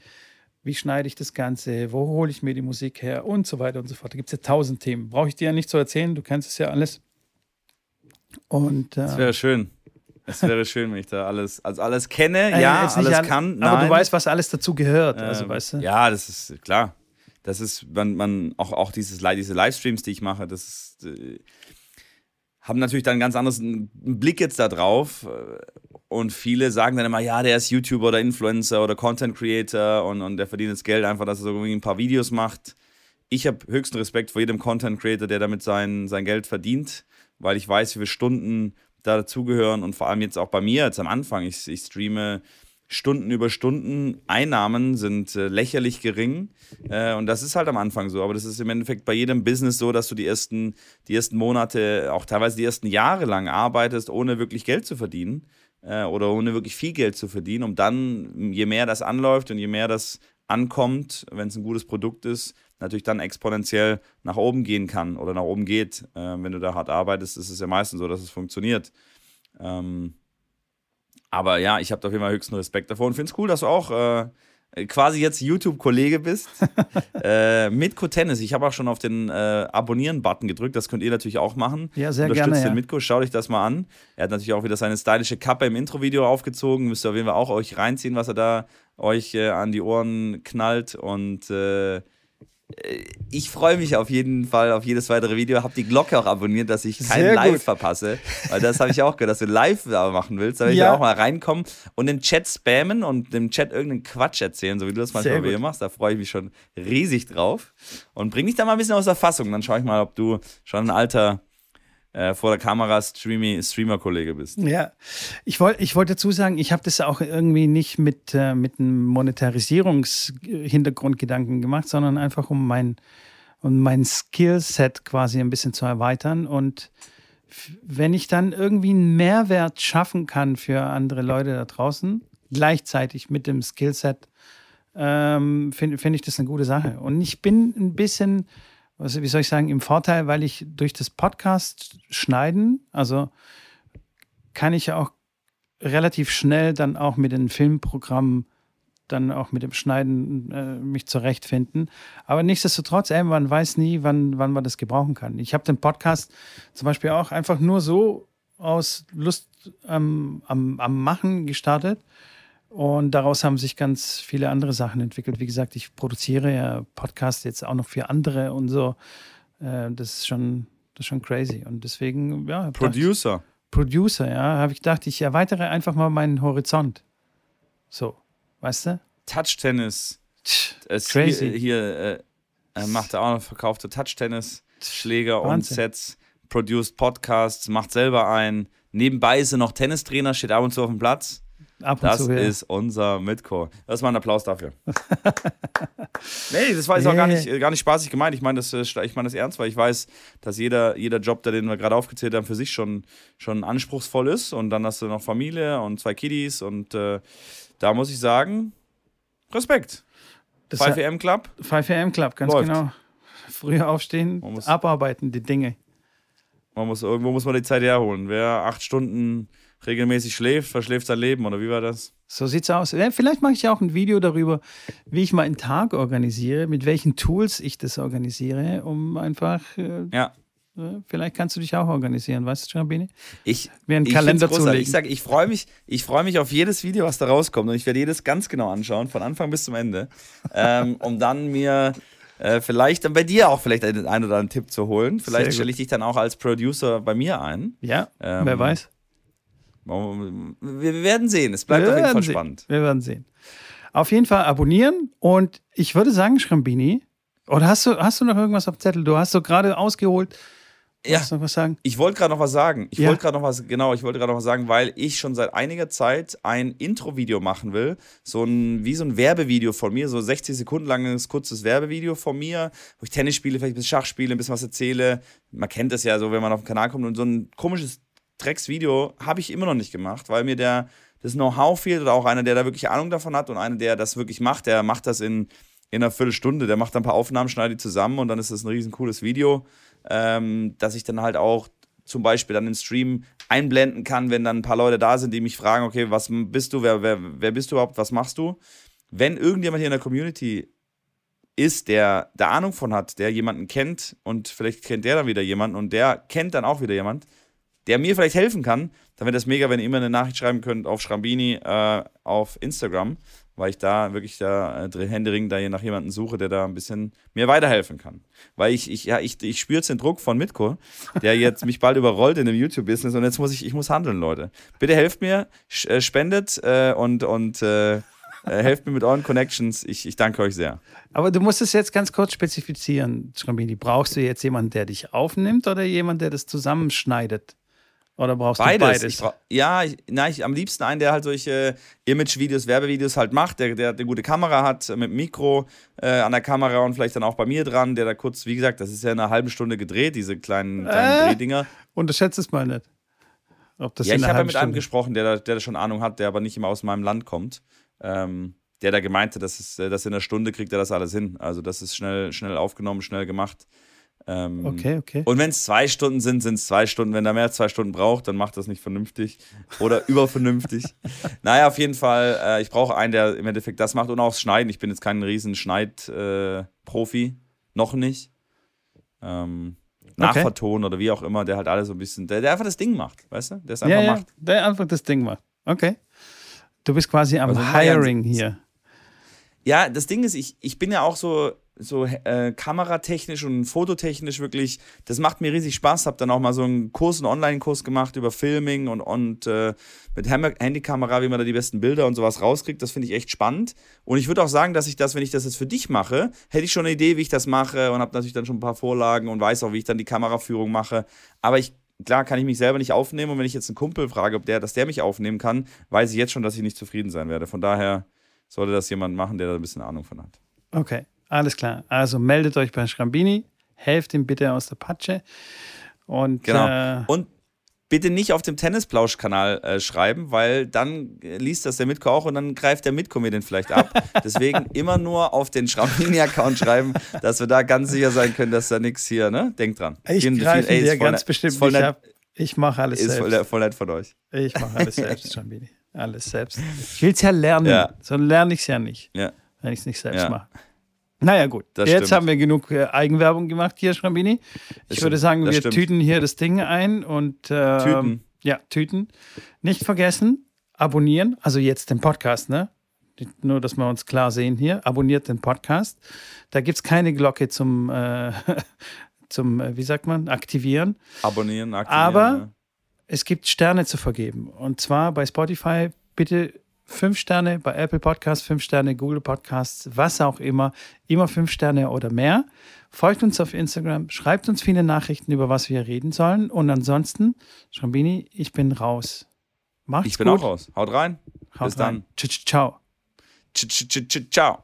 wie schneide ich das Ganze, wo hole ich mir die Musik her und so weiter und so fort. Da gibt es ja tausend Themen. Brauche ich dir ja nicht zu erzählen, du kennst es ja alles. Und, äh, das wäre schön. Es wäre schön, wenn ich da alles, also alles kenne, äh, ja, alles an, kann. Aber du weißt, was alles dazu gehört. Also, ähm, weißt du? Ja, das ist klar. Das ist, man, man auch, auch dieses, diese Livestreams, die ich mache, das ist, äh, haben natürlich dann einen ganz anderen Blick jetzt da drauf. Und viele sagen dann immer, ja, der ist YouTuber oder Influencer oder Content Creator und, und der verdient das Geld einfach, dass er so irgendwie ein paar Videos macht. Ich habe höchsten Respekt vor jedem Content Creator, der damit sein, sein Geld verdient, weil ich weiß, wie viele Stunden da dazugehören und vor allem jetzt auch bei mir, jetzt am Anfang, ich, ich streame Stunden über Stunden. Einnahmen sind äh, lächerlich gering. Äh, und das ist halt am Anfang so. Aber das ist im Endeffekt bei jedem Business so, dass du die ersten, die ersten Monate, auch teilweise die ersten Jahre lang arbeitest, ohne wirklich Geld zu verdienen. Äh, oder ohne wirklich viel Geld zu verdienen, um dann, je mehr das anläuft und je mehr das ankommt, wenn es ein gutes Produkt ist, natürlich dann exponentiell nach oben gehen kann oder nach oben geht. Äh, wenn du da hart arbeitest, ist es ja meistens so, dass es funktioniert. Ähm, aber ja, ich habe auf jeden Fall höchsten Respekt davor und finde es cool, dass du auch äh, quasi jetzt YouTube-Kollege bist äh, mit Co-Tennis. Ich habe auch schon auf den äh, Abonnieren-Button gedrückt. Das könnt ihr natürlich auch machen. Ja, sehr Unterstützt gerne. den ja. Mitko, schau dich das mal an. Er hat natürlich auch wieder seine stylische Kappe im Intro-Video aufgezogen. Müsst ihr auf jeden Fall auch euch reinziehen, was er da euch äh, an die Ohren knallt. Und äh, ich freue mich auf jeden Fall auf jedes weitere Video. Hab die Glocke auch abonniert, dass ich kein Live gut. verpasse. Weil das habe ich auch gehört, dass du live machen willst. Da will ja. ich auch mal reinkommen und den Chat spammen und dem Chat irgendeinen Quatsch erzählen, so wie du das manchmal bei mir machst. Da freue ich mich schon riesig drauf. Und bring dich da mal ein bisschen aus der Fassung. Dann schaue ich mal, ob du schon ein alter äh, vor der Kamera Streamer-Kollege bist. Ja, ich wollte ich wollt dazu sagen, ich habe das auch irgendwie nicht mit, äh, mit einem Monetarisierungshintergrundgedanken gemacht, sondern einfach um mein, um mein Skillset quasi ein bisschen zu erweitern. Und wenn ich dann irgendwie einen Mehrwert schaffen kann für andere Leute da draußen, gleichzeitig mit dem Skillset, ähm, finde find ich das eine gute Sache. Und ich bin ein bisschen also wie soll ich sagen, im Vorteil, weil ich durch das Podcast schneiden, also kann ich ja auch relativ schnell dann auch mit den Filmprogrammen dann auch mit dem Schneiden äh, mich zurechtfinden. Aber nichtsdestotrotz, ey, man weiß nie, wann, wann man das gebrauchen kann. Ich habe den Podcast zum Beispiel auch einfach nur so aus Lust ähm, am, am Machen gestartet und daraus haben sich ganz viele andere Sachen entwickelt. Wie gesagt, ich produziere ja Podcasts jetzt auch noch für andere und so. Äh, das ist schon, das ist schon crazy. Und deswegen, ja. Producer. Gedacht, Producer, ja, habe ich gedacht, ich erweitere einfach mal meinen Horizont. So, weißt du? Touch-Tennis. Crazy. Hier, hier äh, macht er auch noch verkaufte Touch-Tennis-Schläger und Sets, produced Podcasts, macht selber ein. Nebenbei ist er noch Tennistrainer, steht ab und zu auf dem Platz. Ab das zu, ja. ist unser Mitko. Das ist mal ein Applaus dafür. nee, das war jetzt nee. auch gar nicht, gar nicht spaßig gemeint. Ich meine das, äh, ich mein das ernst, weil ich weiß, dass jeder, jeder Job, den wir gerade aufgezählt haben, für sich schon, schon anspruchsvoll ist. Und dann hast du noch Familie und zwei Kiddies. Und äh, da muss ich sagen, Respekt. Das 5am Club? 5am Club, ganz Läuft. genau. Früher aufstehen, abarbeiten, die Dinge. Man muss, irgendwo muss man die Zeit herholen. Wer acht Stunden regelmäßig schläft, verschläft sein Leben, oder wie war das? So sieht's aus. Vielleicht mache ich auch ein Video darüber, wie ich meinen Tag organisiere, mit welchen Tools ich das organisiere, um einfach. Äh, ja. Äh, vielleicht kannst du dich auch organisieren, weißt du, Schabini? Ich, mir einen ich Kalender zu Ich sage, ich freue mich, ich mich auf jedes Video, was da rauskommt und ich werde jedes ganz genau anschauen, von Anfang bis zum Ende, ähm, um dann mir äh, vielleicht dann bei dir auch vielleicht einen, einen oder anderen Tipp zu holen. Vielleicht stelle ich dich dann auch als Producer bei mir ein. Ja, ähm, wer weiß. Wir werden sehen. Es bleibt wir auf jeden Fall sehen. spannend. Wir werden sehen. Auf jeden Fall abonnieren und ich würde sagen, Schrambini, oder hast du, hast du noch irgendwas auf Zettel? Du hast so gerade ausgeholt. Ja, noch was sagen? ich wollte gerade noch was sagen. Ich ja. wollte gerade noch was, genau, ich wollte gerade noch was sagen, weil ich schon seit einiger Zeit ein Intro-Video machen will. So ein, wie so ein Werbevideo von mir, so 60 Sekunden langes, kurzes Werbevideo von mir, wo ich Tennis spiele, vielleicht ein bisschen Schach spiele, ein bisschen was erzähle. Man kennt das ja so, wenn man auf den Kanal kommt und so ein komisches Drecksvideo habe ich immer noch nicht gemacht, weil mir der, das Know-how fehlt oder auch einer, der da wirklich Ahnung davon hat und einer, der das wirklich macht, der macht das in, in einer Viertelstunde, der macht dann ein paar Aufnahmen, schneidet die zusammen und dann ist das ein riesen cooles Video, ähm, dass ich dann halt auch zum Beispiel dann den Stream einblenden kann, wenn dann ein paar Leute da sind, die mich fragen, okay, was bist du, wer, wer, wer bist du überhaupt, was machst du? Wenn irgendjemand hier in der Community ist, der da Ahnung von hat, der jemanden kennt und vielleicht kennt der dann wieder jemanden und der kennt dann auch wieder jemand, der mir vielleicht helfen kann, dann wäre das mega, wenn ihr immer eine Nachricht schreiben könnt auf Schrambini äh, auf Instagram, weil ich da wirklich da äh, Händering da nach jemanden suche, der da ein bisschen mir weiterhelfen kann. Weil ich, ich, ja, ich, ich spüre jetzt den Druck von Mitko, der jetzt mich bald überrollt in dem YouTube-Business und jetzt muss ich, ich muss handeln, Leute. Bitte helft mir, äh, spendet äh, und, und äh, äh, helft mir mit euren Connections. Ich, ich danke euch sehr. Aber du musst es jetzt ganz kurz spezifizieren, Schrambini. Brauchst du jetzt jemanden, der dich aufnimmt oder jemanden, der das zusammenschneidet? Oder brauchst beides. du beides? Bra ja, ich, na, ich, am liebsten einen, der halt solche Image-Videos, Werbevideos halt macht, der, der eine gute Kamera hat, mit Mikro äh, an der Kamera und vielleicht dann auch bei mir dran, der da kurz, wie gesagt, das ist ja eine halbe Stunde gedreht, diese kleinen, kleinen äh, Drehdinger. Unterschätzt es mal nicht. Ob das ja, ich habe ja mit Stunde. einem gesprochen, der, der da schon Ahnung hat, der aber nicht immer aus meinem Land kommt. Ähm, der da gemeinte, dass, es, dass in einer Stunde kriegt er das alles hin. Also das ist schnell, schnell aufgenommen, schnell gemacht. Ähm, okay, okay. Und wenn es zwei Stunden sind, sind es zwei Stunden. Wenn er mehr als zwei Stunden braucht, dann macht das nicht vernünftig oder übervernünftig. naja, auf jeden Fall, äh, ich brauche einen, der im Endeffekt das macht und auch Schneiden. Ich bin jetzt kein riesen Schneidprofi, äh, noch nicht. Ähm, Nachvertonen okay. oder wie auch immer, der halt alles so ein bisschen, der, der einfach das Ding macht, weißt du? Der es einfach ja, macht. der einfach das Ding macht. Okay. Du bist quasi am also, Hiring hier. Ja, das Ding ist, ich, ich bin ja auch so, so äh, kameratechnisch und fototechnisch wirklich, das macht mir riesig Spaß. Hab dann auch mal so einen Kurs, einen Online-Kurs gemacht über Filming und, und äh, mit Handykamera, wie man da die besten Bilder und sowas rauskriegt. Das finde ich echt spannend. Und ich würde auch sagen, dass ich das, wenn ich das jetzt für dich mache, hätte ich schon eine Idee, wie ich das mache und habe natürlich dann schon ein paar Vorlagen und weiß auch, wie ich dann die Kameraführung mache. Aber ich klar kann ich mich selber nicht aufnehmen und wenn ich jetzt einen Kumpel frage, ob der, dass der mich aufnehmen kann, weiß ich jetzt schon, dass ich nicht zufrieden sein werde. Von daher sollte das jemand machen, der da ein bisschen Ahnung von hat. Okay, alles klar. Also meldet euch bei Schrambini, helft ihm bitte aus der Patsche. Und, genau. Äh, und bitte nicht auf dem Tennisplausch-Kanal äh, schreiben, weil dann liest das der Mitko auch und dann greift der Mitko mir den vielleicht ab. Deswegen immer nur auf den Schrambini-Account schreiben, dass wir da ganz sicher sein können, dass da nichts hier, ne? Denkt dran. Ich greife dir ganz bestimmt nicht ab. Ich mache alles ist selbst. Ist voll, nett von euch. Ich mache alles selbst, Schrambini. Alles selbst. Ich will es ja lernen, ja. so lerne ich es ja nicht, ja. wenn ich es nicht selbst ja. mache. Naja, gut. Das Jetzt stimmt. haben wir genug äh, Eigenwerbung gemacht hier, Schrambini. Ich Das würde sagen, wir stimmt. tüten hier das Ding ein und äh, Tüten. ja, tüten. Nicht vergessen, abonnieren, also jetzt den Podcast, ne? Nur, dass wir uns klar sehen hier. Abonniert den Podcast. Da gibt es keine Glocke zum, äh, zum, äh, wie sagt man, aktivieren. Abonnieren, aktivieren. Aber ne? es gibt Sterne zu vergeben. Und zwar bei Spotify bitte fünf Sterne, bei Apple Podcasts fünf Sterne, Google Podcasts, was auch immer. Immer fünf Sterne oder mehr. Folgt uns auf Instagram, schreibt uns viele Nachrichten, über was wir reden sollen. Und ansonsten, Schrambini, ich bin raus. Macht's Ich bin gut. auch raus. Haut rein. Haut Bis rein. dann. Ciao. -ch Ciao.